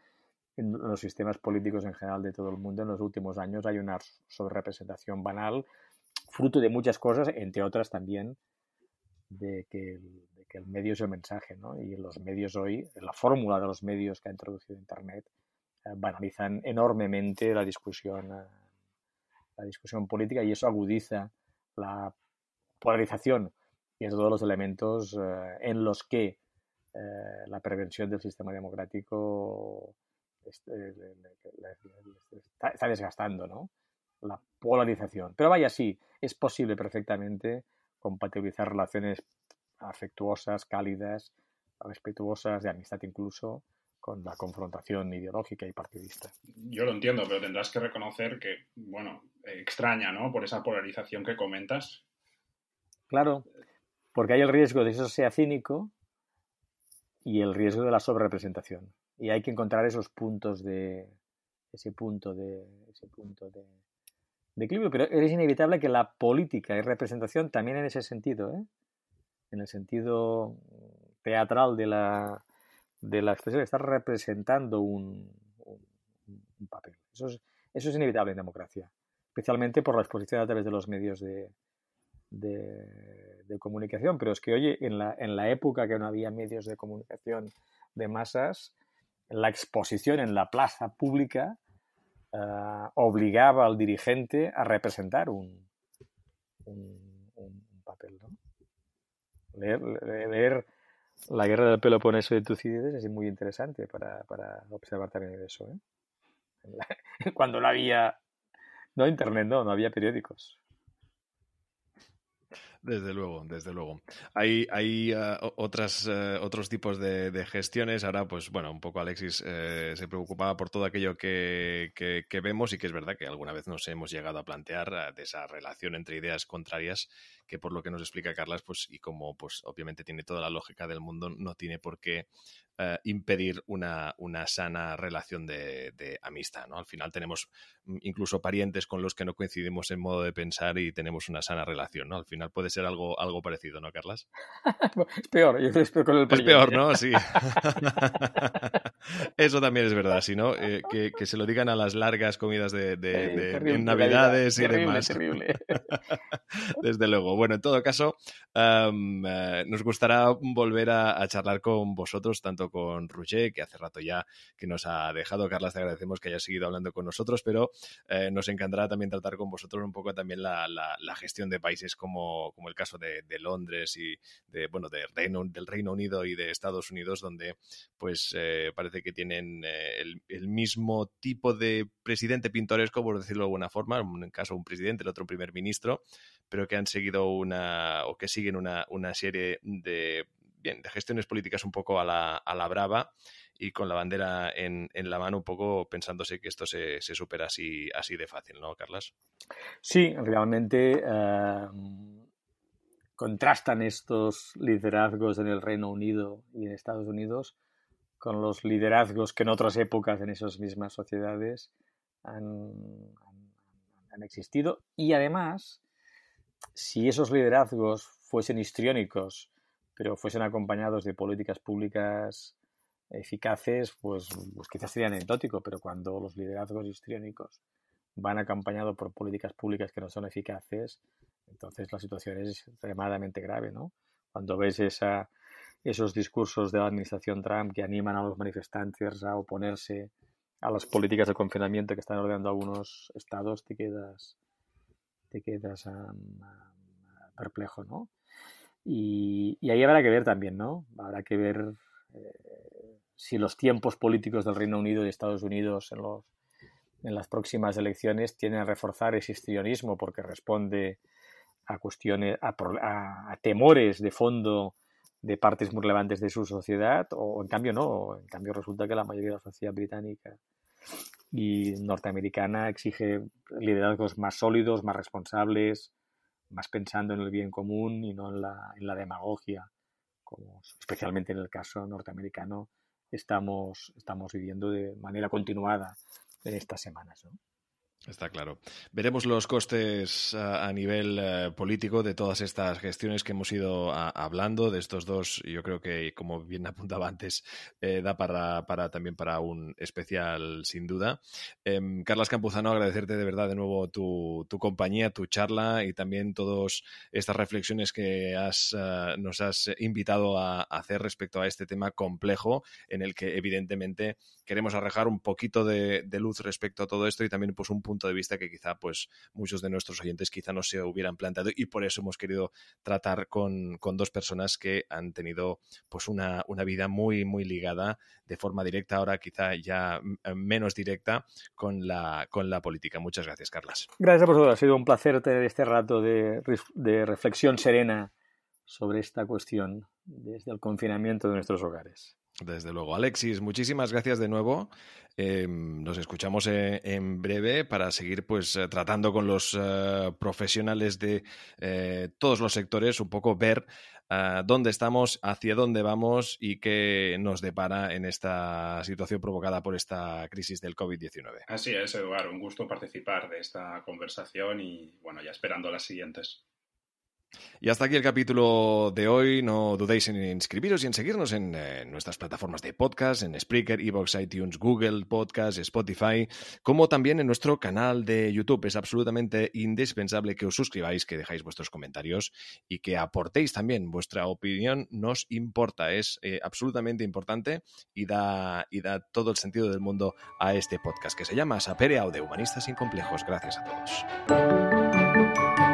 en los sistemas políticos en general de todo el mundo en los últimos años hay una sobrerepresentación banal, fruto de muchas cosas, entre otras también de que, el, que el medio es el mensaje, ¿no? Y los medios hoy, la fórmula de los medios que ha introducido Internet, eh, banalizan enormemente la discusión, eh, la discusión política y eso agudiza la polarización y todos los elementos eh, en los que la prevención del sistema democrático este, está, desgastando, ¿no? La polarización. Pero vaya, sí, es posible perfectamente compatibilizar relaciones afectuosas, cálidas, respetuosas, de amistad incluso, con la confrontación ideológica y partidista. Yo lo entiendo, pero tendrás que reconocer que, bueno, extraña, ¿no? Por esa polarización que comentas. Claro, porque hay el riesgo de que eso sea cínico y el riesgo de la sobrerepresentación y hay que encontrar esos puntos de ese punto de ese punto de, equilibrio pero es inevitable que la política y representación también en ese sentido ¿eh? en el sentido teatral de la de la expresión está representando un, un, papel eso es, eso es inevitable en democracia especialmente por la exposición a través de los medios de, de, de comunicación pero es que oye en la, en la época que no había medios de comunicación de masas la exposición en la plaza pública eh, obligaba al dirigente a representar un, un, papel. ¿no? Leer, La guerra del Peloponeso de Tucídides es muy interesante para, para observar también eso. ¿eh? [LAUGHS] Cuando no había, no internet, no, no había periódicos. Desde luego, desde luego. Hay, hay uh, otras, uh, otros tipos de, de, gestiones. Ahora, pues bueno, un poco Alexis eh, se preocupaba por todo aquello que, que, vemos y que es verdad que alguna vez nos hemos llegado a plantear uh, de esa relación entre ideas contrarias que por lo que nos explica Carlas, pues y como pues obviamente tiene toda la lógica del mundo, no tiene por qué eh, impedir una, una, sana relación de, amistad. ¿no? Al final tenemos mm, incluso parientes con los que no coincidimos en modo de pensar y tenemos una sana relación. ¿no? Al final puede ser algo, algo parecido, ¿no, Carlas? [LAUGHS] es peor, es peor con el Es peor, ¿no? Sí. [LAUGHS] Eso también es verdad, si no, eh, que, se lo digan a las largas comidas de, Navidades y demás. Terrible. [LAUGHS] Desde luego. Bueno, en todo caso, eh, nos gustará volver a, a charlar con vosotros, tanto con Roger, que hace rato ya que nos ha dejado. Carlas, te agradecemos que hayas seguido hablando con nosotros, pero eh, nos encantará también tratar con vosotros un poco también la, gestión de países como, como el caso de, Londres y de, bueno, de Reino, del Reino Unido y de Estados Unidos, donde pues eh, parece que tienen eh, el, mismo tipo de presidente pintoresco, por decirlo de alguna forma, en un caso un presidente, el otro un primer ministro, pero que han seguido una o que siguen una, una serie de bien, de gestiones políticas un poco a la, a la brava y con la bandera en, en, la mano un poco pensándose que esto se, se, supera así, así de fácil, ¿no, Carlas? Sí, realmente eh, contrastan estos liderazgos en el Reino Unido y en Estados Unidos con los liderazgos que en otras épocas en esas mismas sociedades han, han existido y además si esos liderazgos fuesen histriónicos pero fuesen acompañados de políticas públicas eficaces, pues, pues quizás sería anecdótico, pero cuando los liderazgos histriónicos van acompañados por políticas públicas que no son eficaces, entonces la situación es extremadamente grave, ¿no? Cuando ves esos discursos de la administración Trump que animan a los manifestantes a oponerse a las políticas de confinamiento que están ordenando algunos estados, te quedas, te quedas perplejo, ¿no? Y, ahí habrá que ver también, ¿no? Habrá que ver eh, si los tiempos políticos del Reino Unido y Estados Unidos en, los, en las próximas elecciones tienen a reforzar ese histrionismo porque responde a cuestiones, a, temores de fondo de partes muy relevantes de su sociedad, o en cambio no, en cambio resulta que la mayoría de la sociedad británica y norteamericana exige liderazgos más sólidos, más responsables, más pensando en el bien común y no en la, en la demagogia, como especialmente en el caso norteamericano estamos, estamos viviendo de manera continuada en estas semanas. ¿no? Está claro. Veremos los costes a, nivel eh, político de todas estas gestiones que hemos ido hablando, de estos dos, yo creo que, como bien [LAUGHS] apuntaba antes, eh, da para, para, también para un especial, sin duda. Em, Carlas Campuzano, agradecerte de verdad de nuevo tu, tu, compañía, tu charla y también todas estas reflexiones que has, eh, nos has invitado a, hacer respecto a este tema complejo, en el que evidentemente queremos arrejar un poquito de, luz respecto a todo esto y también pues un punto de vista que quizá pues muchos de nuestros oyentes quizá no se hubieran planteado y por eso hemos querido tratar con, dos personas que han tenido pues una, vida muy muy ligada de forma directa, ahora quizá ya eh, menos directa con la, con la política. Muchas gracias, Carlas. Gracias a vosotros, ha sido un placer tener este rato de reflexión serena sobre esta cuestión desde el confinamiento de nuestros hogares. Desde luego. Alexis, muchísimas gracias de nuevo. Em, nos escuchamos eh, en breve para seguir pues eh, tratando con los eh, profesionales de todos los sectores, un poco ver dónde estamos, hacia dónde vamos y qué nos depara en esta situación provocada por esta crisis del COVID-19. Así es, Eduardo. Un gusto participar de esta conversación y bueno, ya esperando las siguientes. Y hasta aquí el capítulo de hoy. No dudéis en inscribiros y en seguirnos en, eh, nuestras plataformas de podcast, en Spreaker, Evox, iTunes, Google Podcast, Spotify, como también en nuestro canal de YouTube. Es absolutamente indispensable que os suscribáis, que dejáis vuestros comentarios y que aportéis también vuestra opinión. Nos importa, es eh, absolutamente importante y da, y da todo el sentido del mundo a este podcast que se llama Sapere Aude, Humanistas sin Complejos. Gracias a todos.